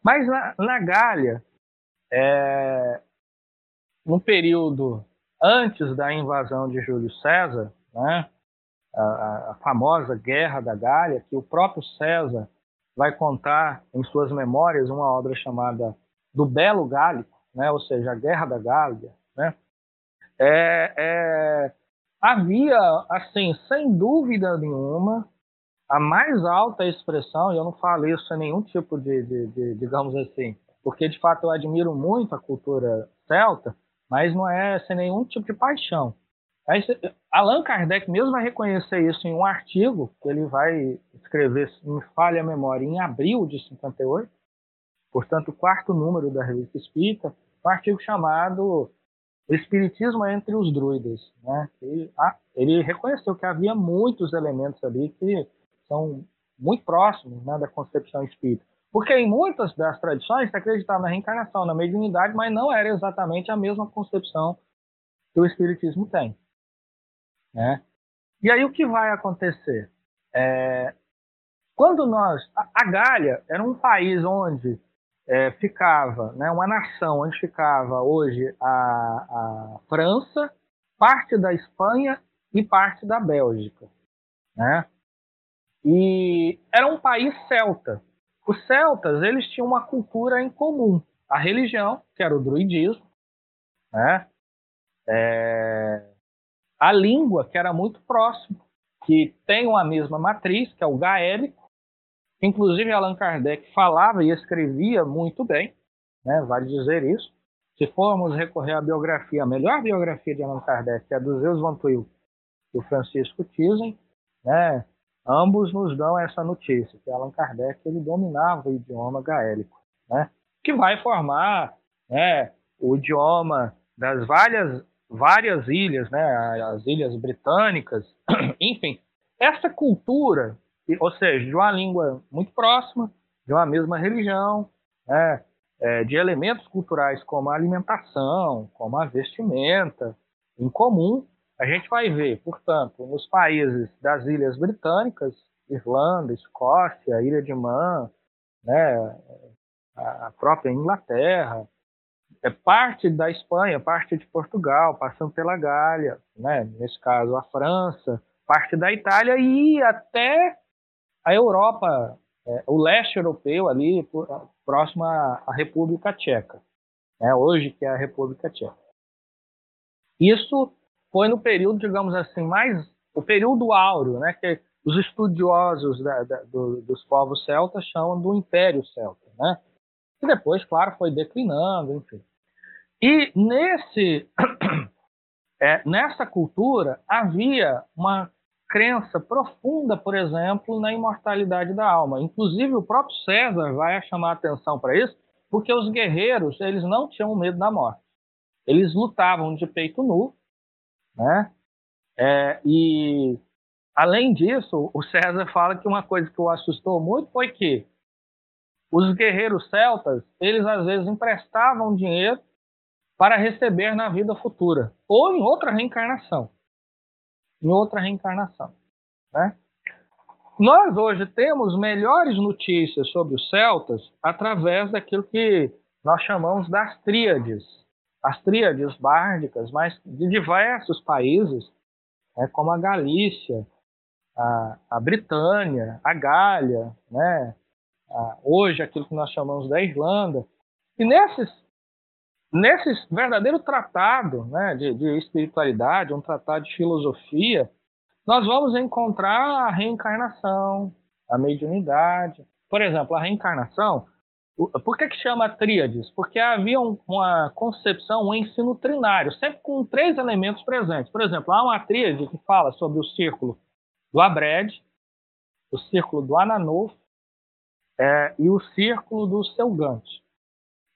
mas na, na Gália, é, no período antes da invasão de Júlio César, né, a, a, famosa Guerra da Gália, que o próprio César vai contar em suas memórias uma obra chamada Do Belo Gálico, né, ou seja, a Guerra da Gália, né, é, é, havia, assim, sem dúvida nenhuma, a mais alta expressão, e eu não falo isso sem nenhum tipo de, de, de, digamos assim, porque de fato eu admiro muito a cultura celta, mas não é sem nenhum tipo de paixão. Aí, Allan Kardec mesmo vai reconhecer isso em um artigo que ele vai escrever, me falha a memória, em abril de 58, portanto, o quarto número da Revista Espírita, um artigo chamado Espiritismo entre os Druidas. Né? Ah, ele reconheceu que havia muitos elementos ali que são muito próximos né, da concepção espírita. Porque em muitas das tradições se acreditava na reencarnação, na mediunidade, mas não era exatamente a mesma concepção que o espiritismo tem. Né? E aí o que vai acontecer? É, quando nós. A, Gália era um país onde é, ficava, né, uma nação onde ficava hoje a, a França, parte da Espanha e parte da Bélgica. Né? E era um país celta. Os celtas eles tinham uma cultura em comum, a religião, que era o druidismo, né? É... a língua, que era muito próximo, que tem uma mesma matriz, que é o gaélico, Inclusive, Allan Kardec falava e escrevia muito bem, né? vale dizer isso. Se formos recorrer à biografia, a melhor biografia de Allan Kardec é a do Zeus Van Tuyl e o Francisco Thyssen, né? Ambos nos dão essa notícia, que Allan Kardec ele dominava o idioma gaélico, né? que vai formar né, o idioma das várias, várias ilhas, né, as ilhas britânicas, [clears throat] enfim, essa cultura, ou seja, de uma língua muito próxima, de uma mesma religião, né, é, de elementos culturais como a alimentação, como a vestimenta, em comum, a gente vai ver, portanto, nos países das ilhas britânicas, Irlanda, Escócia, Ilha de Man, né, a própria Inglaterra, é parte da Espanha, parte de Portugal, passando pela Gália, né, nesse caso a França, parte da Itália e até a Europa, é, o leste europeu ali, próximo à, República Tcheca, né, hoje que é a República Tcheca. Isso foi no período, digamos assim, mais o período áureo, né, que os estudiosos da, da, do, dos povos celtas chamam do Império Celta, né? E depois, claro, foi declinando, enfim. E nesse, [clears throat] é, nessa cultura havia uma crença profunda, por exemplo, na imortalidade da alma. Inclusive, o próprio César vai chamar atenção para isso, porque os guerreiros eles não tinham medo da morte. Eles lutavam de peito nu né? É, e além disso, o César fala que uma coisa que o assustou muito foi que os guerreiros celtas, eles às vezes emprestavam dinheiro para receber na vida futura ou em outra reencarnação, em outra reencarnação, né? Nós hoje temos melhores notícias sobre os celtas através daquilo que nós chamamos das tríades, as tríades bárdicas, mas de diversos países, né, como a Galícia, a, a Britânia, a Gália, né, a, hoje aquilo que nós chamamos da Irlanda. E nesses, nesses verdadeiro tratado né, de, de espiritualidade, um tratado de filosofia, nós vamos encontrar a reencarnação, a mediunidade. Por exemplo, a reencarnação por que, que chama tríades? Porque havia uma concepção, um ensino trinário, sempre com três elementos presentes. Por exemplo, há uma tríade que fala sobre o círculo do Abred, o círculo do Ananuf é, e o círculo do Selgante.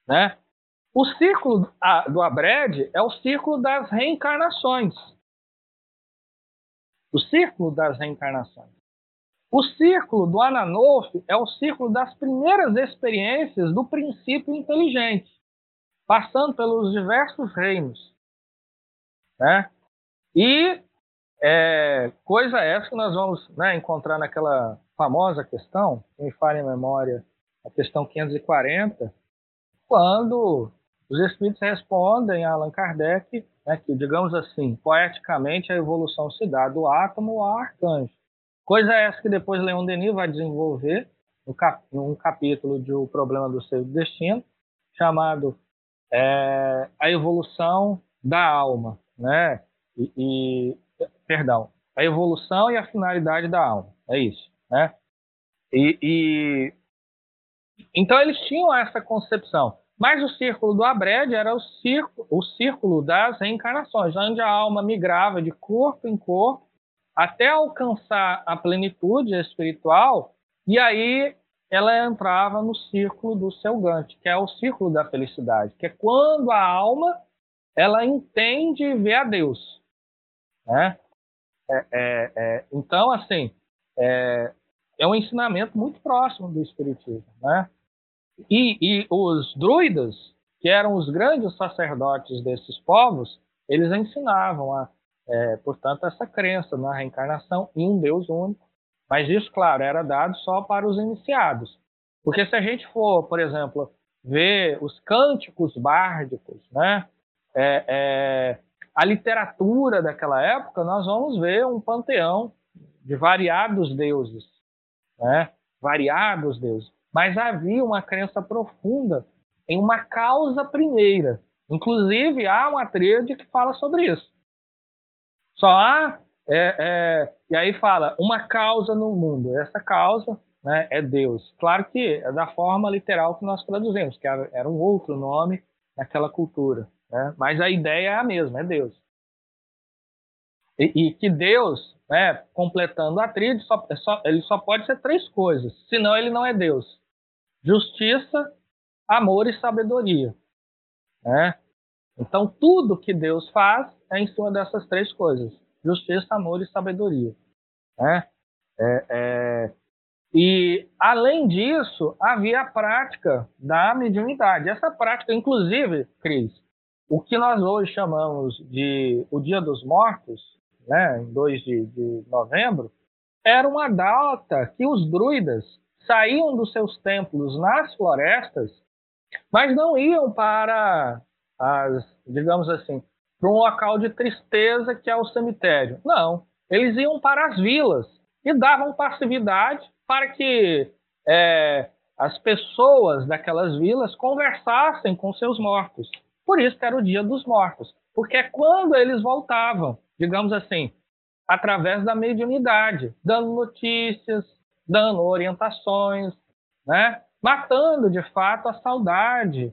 Né? O círculo do Abred é o círculo das reencarnações. O círculo das reencarnações. O círculo do Ananoff é o círculo das primeiras experiências do princípio inteligente, passando pelos diversos reinos. Né? E é, coisa essa que nós vamos né, encontrar naquela famosa questão, que me fala em memória, a questão 540, quando os espíritos respondem a Allan Kardec né, que, digamos assim, poeticamente, a evolução se dá do átomo ao arcanjo. Coisa essa que depois Leon Denis vai desenvolver num capítulo de O Problema do Seu Destino, chamado é, A Evolução da Alma, né? E, e, perdão, a evolução e a finalidade da alma, é isso, né? E, e então eles tinham essa concepção, mas o círculo do Abred era o círculo, o círculo das reencarnações, onde a alma migrava de corpo em corpo até alcançar a plenitude espiritual, e aí ela entrava no círculo do Selgante, que é o círculo da felicidade, que é quando a alma ela entende e vê a Deus. Né? É, é, é, então, assim, é, é, um ensinamento muito próximo do Espiritismo. Né? E, e os druidas, que eram os grandes sacerdotes desses povos, eles ensinavam a é, portanto, essa crença na reencarnação em um Deus único. Mas isso, claro, era dado só para os iniciados. Porque se a gente for, por exemplo, ver os cânticos bárdicos, né, é, é, a literatura daquela época, nós vamos ver um panteão de variados deuses, né, variados deuses. Mas havia uma crença profunda em uma causa primeira. Inclusive, há uma tríade que fala sobre isso. Só há, é, é, e aí fala, uma causa no mundo. Essa causa, né, é Deus. Claro que é da forma literal que nós traduzimos, que era um outro nome naquela cultura. Né? Mas a ideia é a mesma, é Deus. E, e que Deus, né, completando a tríade, só, é só, ele só pode ser três coisas, senão ele não é Deus. Justiça, amor e sabedoria. Né? Então, tudo que Deus faz é em cima dessas três coisas: justiça, amor e sabedoria. Né? É, é... E, além disso, havia a prática da mediunidade. Essa prática, inclusive, Cris, o que nós hoje chamamos de o Dia dos Mortos, né, em 2 de, de novembro, era uma data que os druidas saíam dos seus templos nas florestas, mas não iam para as, digamos assim, para um local de tristeza que é o cemitério. Não, eles iam para as vilas e davam passividade para que é, as pessoas daquelas vilas conversassem com seus mortos. Por isso que era o Dia dos Mortos, porque é quando eles voltavam, digamos assim, através da mediunidade, dando notícias, dando orientações, né? matando de fato a saudade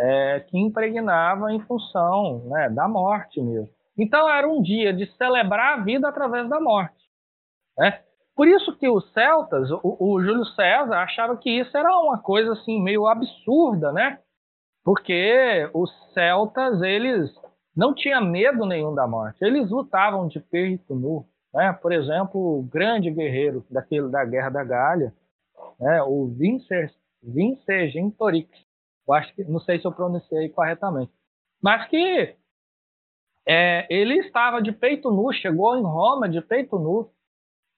é, que impregnava em função né, da morte mesmo. Então era um dia de celebrar a vida através da morte. Né? Por isso que os celtas, o, o, Júlio César achava que isso era uma coisa assim meio absurda, né? Porque os celtas eles não tinham medo nenhum da morte. Eles lutavam de peito nu, né? Por exemplo, o grande guerreiro daquele da Guerra da Gália, né? O Vincergin-Torix. Eu acho que não sei se eu pronunciei corretamente, mas que é, ele estava de peito nu, chegou em Roma de peito nu,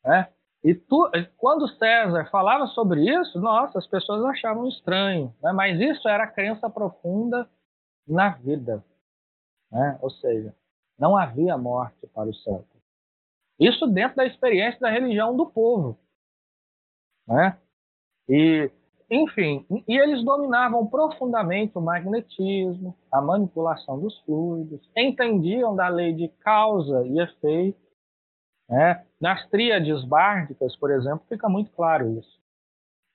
né? E tu, quando César falava sobre isso, nossa, as pessoas achavam estranho, né? mas isso era crença profunda na vida. Né? Ou seja, não havia morte para os celtas. Isso dentro da experiência da religião do povo. Né? E, enfim, e eles dominavam profundamente o magnetismo, a manipulação dos fluidos, entendiam da lei de causa e efeito, né? Nas tríades bárdicas, por exemplo, fica muito claro isso.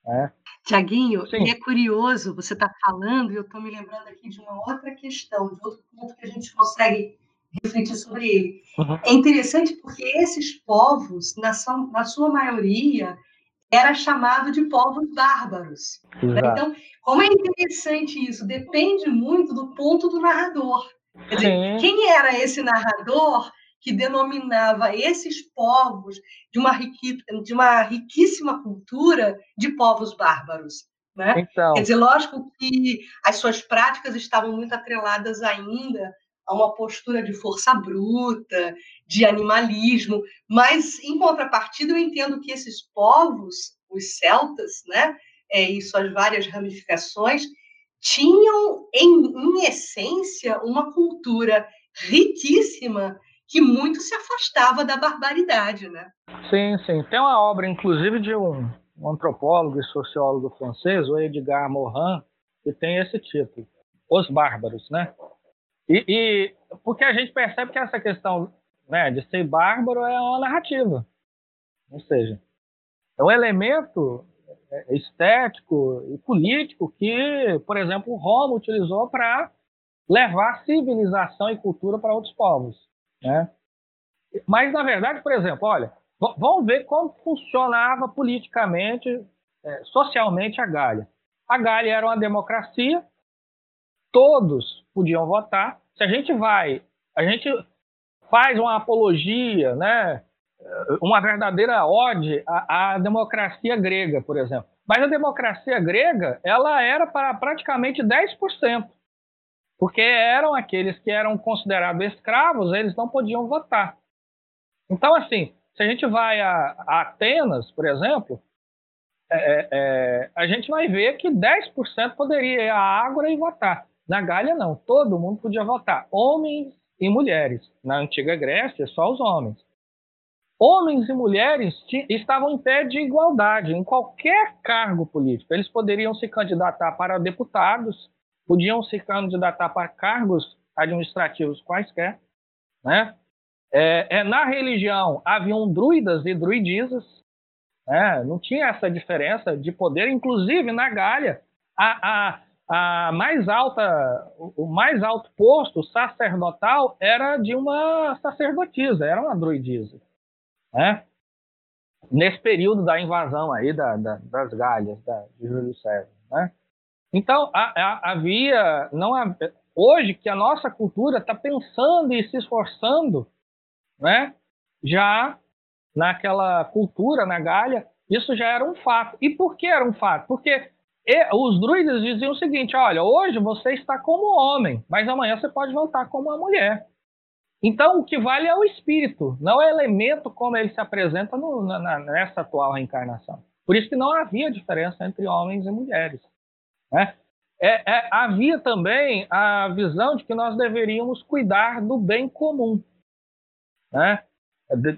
Né? Tiaguinho, e é curioso, você está falando, e eu estou me lembrando aqui de uma outra questão, de outro ponto que a gente consegue refletir sobre ele. Uhum. É interessante porque esses povos, na sua, na sua maioria, era chamado de povos bárbaros. Né? Então, como é interessante isso, depende muito do ponto do narrador. Quer dizer, quem era esse narrador que denominava esses povos de uma, riqui, de uma riquíssima cultura de povos bárbaros. Né? Então... Quer dizer, lógico que as suas práticas estavam muito atreladas ainda a uma postura de força bruta, de animalismo, mas, em contrapartida, eu entendo que esses povos, os celtas, né, é, e suas várias ramificações, tinham, em, em essência, uma cultura riquíssima que muito se afastava da barbaridade, né? Sim, sim. Tem uma obra, inclusive, de um, um antropólogo e sociólogo francês, o Edgar Morin, que tem esse título, Os Bárbaros, né? E, e, porque a gente percebe que essa questão né, de ser bárbaro é uma narrativa, ou seja, é um elemento é, estético e político que, por exemplo, Roma utilizou para levar civilização e cultura para outros povos. Né? Mas, na verdade, por exemplo, olha, vamos ver como funcionava politicamente, é, socialmente a Gália. A Gália era uma democracia, todos podiam votar. Se a gente vai, a gente faz uma apologia, né, uma verdadeira ode à, à democracia grega, por exemplo. Mas a democracia grega, ela era para praticamente 10% porque eram aqueles que eram considerados escravos, eles não podiam votar. Então, assim, se a gente vai a, a Atenas, por exemplo, é, é, é a gente vai ver que 10% poderia ir à Ágora e votar. Na Gália, não. Todo mundo podia votar. Homens e mulheres. Na antiga Grécia, só os homens. Homens e mulheres estavam em pé de igualdade em qualquer cargo político. Eles poderiam se candidatar para deputados, podiam se candidatar para cargos administrativos quaisquer, né? É, é, na religião haviam druidas e druidisas, Né? Não tinha essa diferença de poder, inclusive na Gália, a, a, a mais alta, o mais alto posto sacerdotal era de uma sacerdotisa, era uma druidisa. Né? Nesse período da invasão aí da, da, das Galhas, da, de Júlio César. Né? Então, a, havia, não hoje que a nossa cultura está pensando e se esforçando, né? já naquela cultura, na Gália, isso já era um fato. E por que era um fato? Porque os druidas diziam o seguinte: olha, hoje você está como homem, mas amanhã você pode voltar como uma mulher. Então, o que vale é o espírito, não é o elemento como ele se apresenta no, na, nessa atual reencarnação. Por isso que não havia diferença entre homens e mulheres. Né? É, é, havia também a visão de que nós deveríamos cuidar do bem comum. Né?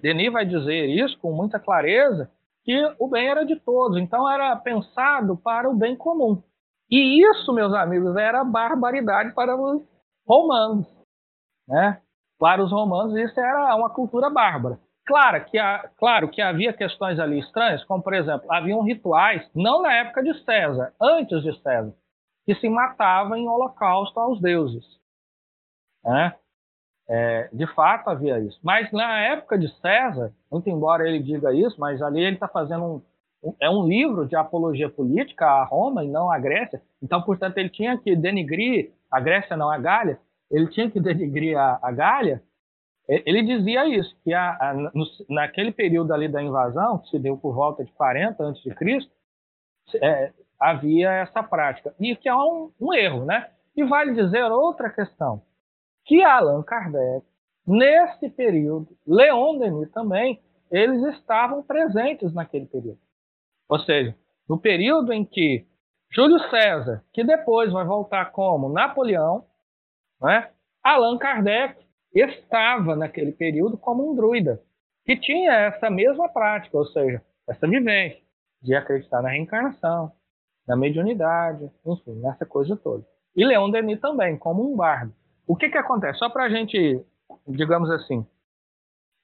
Denis vai dizer isso com muita clareza, que o bem era de todos, então era pensado para o bem comum. E isso, meus amigos, era barbaridade para os romanos. Né? Para os romanos, isso era uma cultura bárbara. Claro que, claro que havia questões ali estranhas, como, por exemplo, haviam rituais, não na época de César, antes de César, que se matava em holocausto aos deuses. Né? É, de fato havia isso. Mas na época de César, muito embora ele diga isso, mas ali ele está fazendo um, um, é um livro de apologia política a Roma e não à Grécia. Então, portanto, ele tinha que denigrir a Grécia, não a Gália. Ele tinha que [laughs] denigrir a, a Gália. Ele dizia isso, que a, a, no, naquele período ali da invasão, que se deu por volta de 40 a.C., é, havia essa prática. E que é um, um erro, né? E vale dizer outra questão que Allan Kardec, nesse período, Leon Denis também, eles estavam presentes naquele período. Ou seja, no período em que Júlio César, que depois vai voltar como Napoleão, né, Allan Kardec estava naquele período como um druida, que tinha essa mesma prática, ou seja, essa vivência de acreditar na reencarnação, na mediunidade, enfim, nessa coisa toda. E Leon Denis também, como um bardo. O que, que acontece? Só para a gente, digamos assim,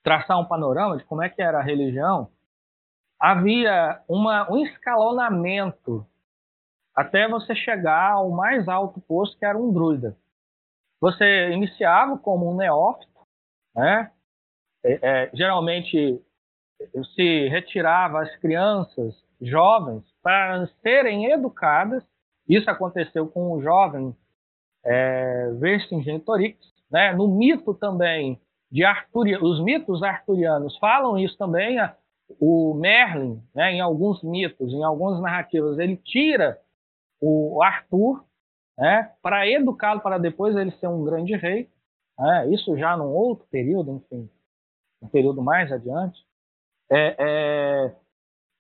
traçar um panorama de como é que era a religião, havia uma, um escalonamento até você chegar ao mais alto posto, que era um druida. Você iniciava como um neófito, né? É, é, geralmente se retirava as crianças jovens para serem educadas. Isso aconteceu com um jovem é, Vercingetorix, né? No mito também de Arturia, os mitos arturianos falam isso também. O Merlin, né, em alguns mitos, em algumas narrativas, ele tira o Arthur né, para educá-lo para depois ele ser um grande rei. Né, isso já num outro período, enfim, um período mais adiante. É, é,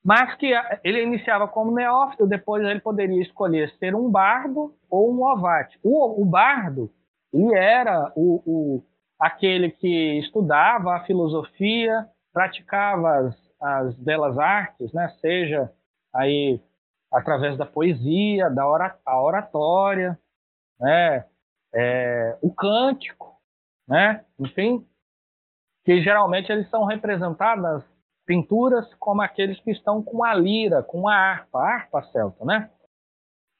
mas que ele iniciava como neófito, depois ele poderia escolher ser um bardo ou um ovate. O, o bardo ele era o, o, aquele que estudava a filosofia, praticava as, as belas artes, né? seja aí através da poesia, da oratória, né? É, o cântico, né? enfim, que geralmente eles são representadas pinturas como aqueles que estão com a lira, com a harpa, a harpa celta, né?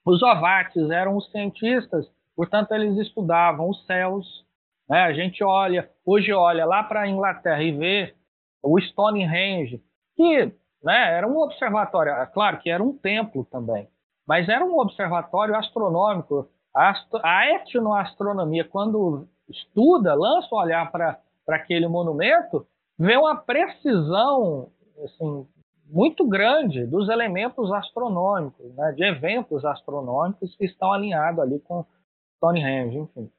Os ovates eram os cientistas, portanto eles estudavam os céus. Né? A gente olha, hoje olha lá para a Inglaterra e vê o Stonehenge, que né, era um observatório, é claro que era um templo também, mas era um observatório astronômico. A, astro, a etnoastronomia, quando estuda, lança o olhar para aquele monumento, vê uma precisão assim, muito grande dos elementos astronômicos, né, de eventos astronômicos que estão alinhados ali com Stonehenge, enfim.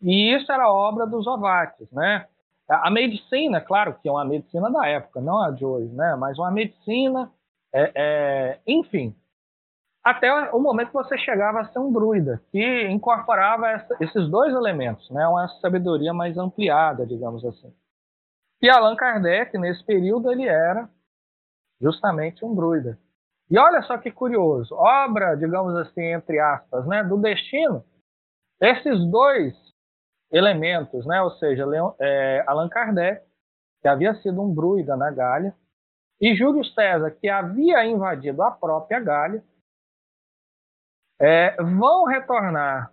E isso era obra dos Ovates, né? A medicina, claro que é uma medicina da época, não a de hoje, né? Mas uma medicina, é, é, enfim, até o momento que você chegava a ser um druida, que incorporava essa, esses dois elementos, né? Uma sabedoria mais ampliada, digamos assim. E Allan Kardec, nesse período, ele era justamente um druida. E olha só que curioso, obra, digamos assim, entre aspas, né, do destino, esses dois elementos, né, ou seja, Leon, é, Allan Kardec, que havia sido um druida na Gália, e Júlio César, que havia invadido a própria Gália, é, vão retornar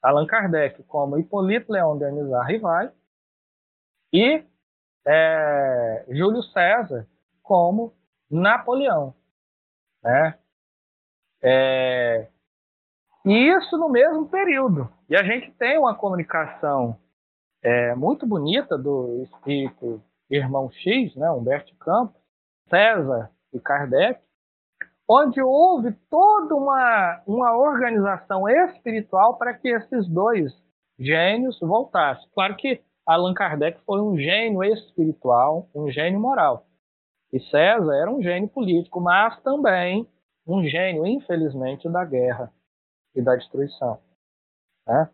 Allan Kardec como Hipólito Leão Denis Arrivai e é, Júlio César como Napoleão. Né? É, e isso no mesmo período. E a gente tem uma comunicação é, muito bonita do espírito irmão X, né, Humberto Campos, César e Kardec, onde houve toda uma, uma organização espiritual para que esses dois gênios voltassem. Claro que Allan Kardec foi um gênio espiritual, um gênio moral. E César era um gênio político, mas também um gênio, infelizmente, da guerra e da destruição. Né?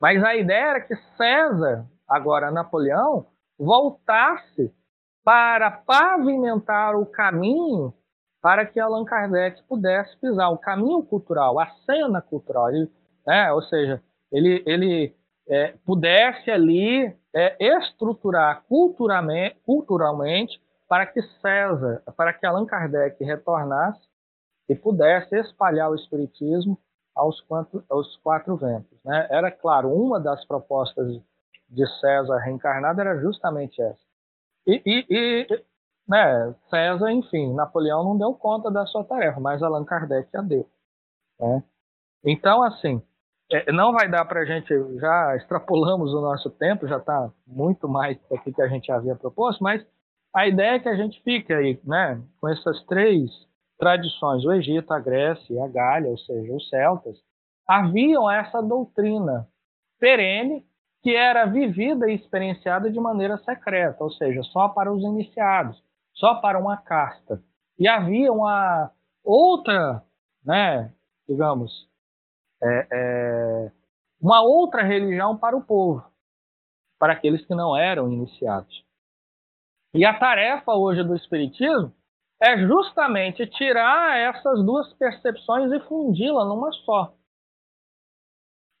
Mas a ideia era que César, agora Napoleão, voltasse para pavimentar o caminho para que Allan Kardec pudesse pisar o caminho cultural, a cena cultural, ele, né, ou seja, ele, ele é, pudesse ali é, estruturar culturalmente, culturalmente para que César, para que Allan Kardec retornasse e pudesse espalhar o espiritismo aos quatro, aos quatro ventos. Né? Era claro, uma das propostas de César reencarnado era justamente essa. E, e, e né, César, enfim, Napoleão não deu conta da sua tarefa, mas Allan Kardec já deu. Né? Então, assim, é, não vai dar para a gente, já extrapolamos o nosso tempo, já está muito mais do que a gente havia proposto, mas a ideia é que a gente fique aí, né, com essas três tradições, o Egito, a Grécia e a Gália, ou seja, os celtas, haviam essa doutrina perene que era vivida e experienciada de maneira secreta, ou seja, só para os iniciados, só para uma casta. E havia uma outra, né, digamos, é, é, uma outra religião para o povo, para aqueles que não eram iniciados. E a tarefa hoje do Espiritismo é justamente tirar essas duas percepções e fundi-la numa só.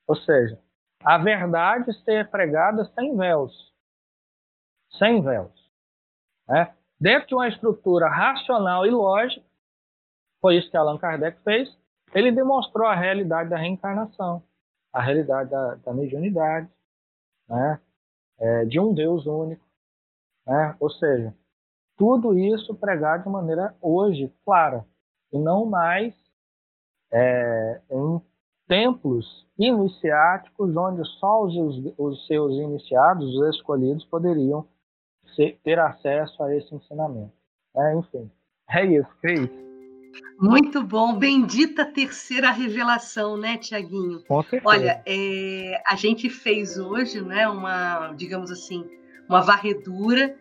Ou seja, a verdade ser pregada sem véus. Sem véus. Né? Dentro de uma estrutura racional e lógica, foi isso que Allan Kardec fez, ele demonstrou a realidade da reencarnação, a realidade da, da mediunidade, né? É, de um Deus único. Né? Ou seja, tudo isso pregado de maneira hoje clara, e não mais é, em templos iniciáticos onde só os, os seus iniciados, os escolhidos, poderiam ser, ter acesso a esse ensinamento. É, enfim, é isso, Cris. Muito bom, bendita terceira revelação, né, Tiaguinho? Olha, é, a gente fez hoje, né, uma, digamos assim, uma varredura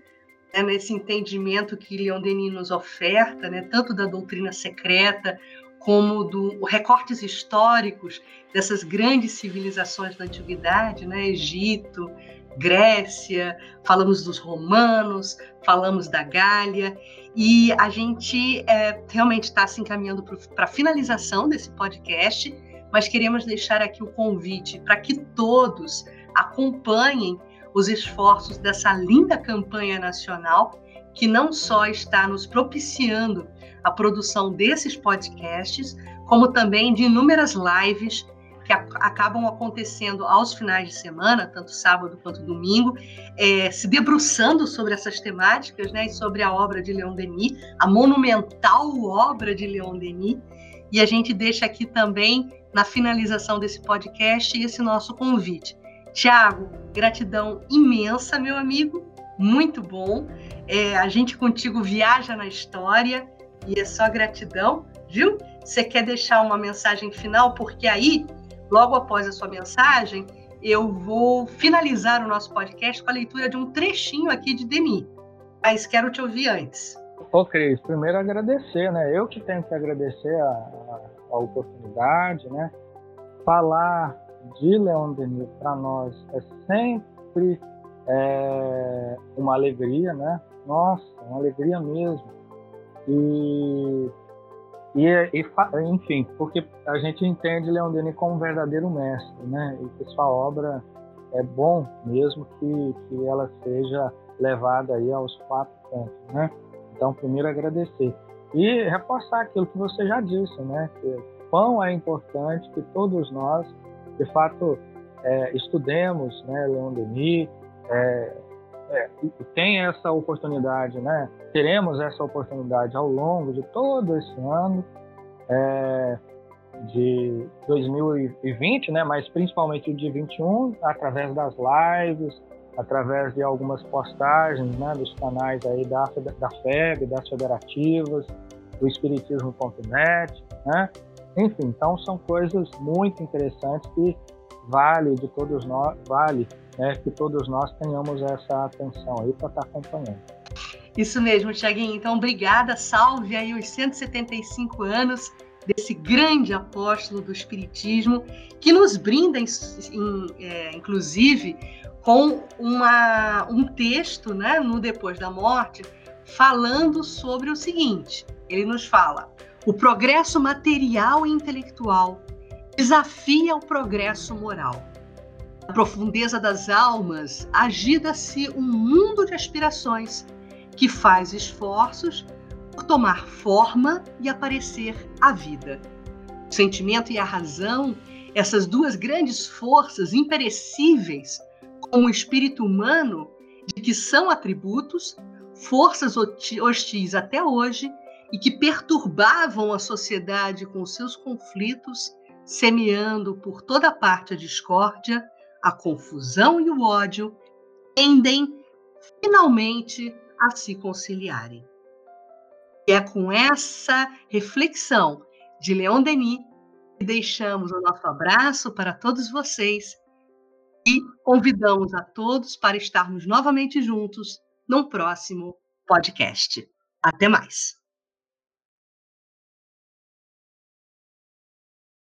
né, nesse entendimento que Leon Denis nos oferta, né, tanto da doutrina secreta como do recortes históricos dessas grandes civilizações da antiguidade, né, Egito, Grécia, falamos dos romanos, falamos da Gália, e a gente é, realmente está se encaminhando para a finalização desse podcast, mas queremos deixar aqui o convite para que todos acompanhem os esforços dessa linda campanha nacional que não só está nos propiciando a produção desses podcasts, como também de inúmeras lives que a, acabam acontecendo aos finais de semana, tanto sábado quanto domingo, é, se debruçando sobre essas temáticas, né, e sobre a obra de Leon Denis, a monumental obra de Leon Denis. E a gente deixa aqui também, na finalização desse podcast, esse nosso convite. Tiago, gratidão imensa, meu amigo, muito bom. É, a gente contigo viaja na história e é só gratidão, viu? Você quer deixar uma mensagem final? Porque aí, logo após a sua mensagem, eu vou finalizar o nosso podcast com a leitura de um trechinho aqui de Demi. Mas quero te ouvir antes. Ô, Cris, primeiro agradecer, né? Eu que tenho que agradecer a, a, a oportunidade, né? Falar de Leon Denis para nós é sempre é, uma alegria, né? Nossa, uma alegria mesmo. E, e, e, enfim, porque a gente entende Leon Denis como um verdadeiro mestre, né? E que sua obra é bom mesmo que, que ela seja levada aí aos quatro cantos, né? Então, primeiro agradecer. E reforçar aquilo que você já disse, né? Que pão é importante, que todos nós, de fato, é, estudemos né, Leon Denis, é, é, tem essa oportunidade, né? Teremos essa oportunidade ao longo de todo esse ano é, de 2020, né? Mas principalmente de 21, através das lives, através de algumas postagens, né? Dos canais aí da da FEB, das federativas, do Espiritismo.net, né? Enfim, então são coisas muito interessantes que vale de todos nós, vale né, que todos nós tenhamos essa atenção aí para estar tá acompanhando. Isso mesmo, Tiaguinho. Então, obrigada. Salve aí os 175 anos desse grande apóstolo do Espiritismo, que nos brinda, em, em, é, inclusive, com uma, um texto né, no Depois da Morte, falando sobre o seguinte: ele nos fala, o progresso material e intelectual desafia o progresso moral. Na profundeza das almas, agida-se um mundo de aspirações que faz esforços por tomar forma e aparecer à vida. O sentimento e a razão, essas duas grandes forças imperecíveis com o espírito humano, de que são atributos, forças hostis até hoje e que perturbavam a sociedade com seus conflitos semeando por toda parte a discórdia, a confusão e o ódio, tendem finalmente a se conciliarem. E é com essa reflexão de Leon Denis que deixamos o nosso abraço para todos vocês e convidamos a todos para estarmos novamente juntos num próximo podcast. Até mais!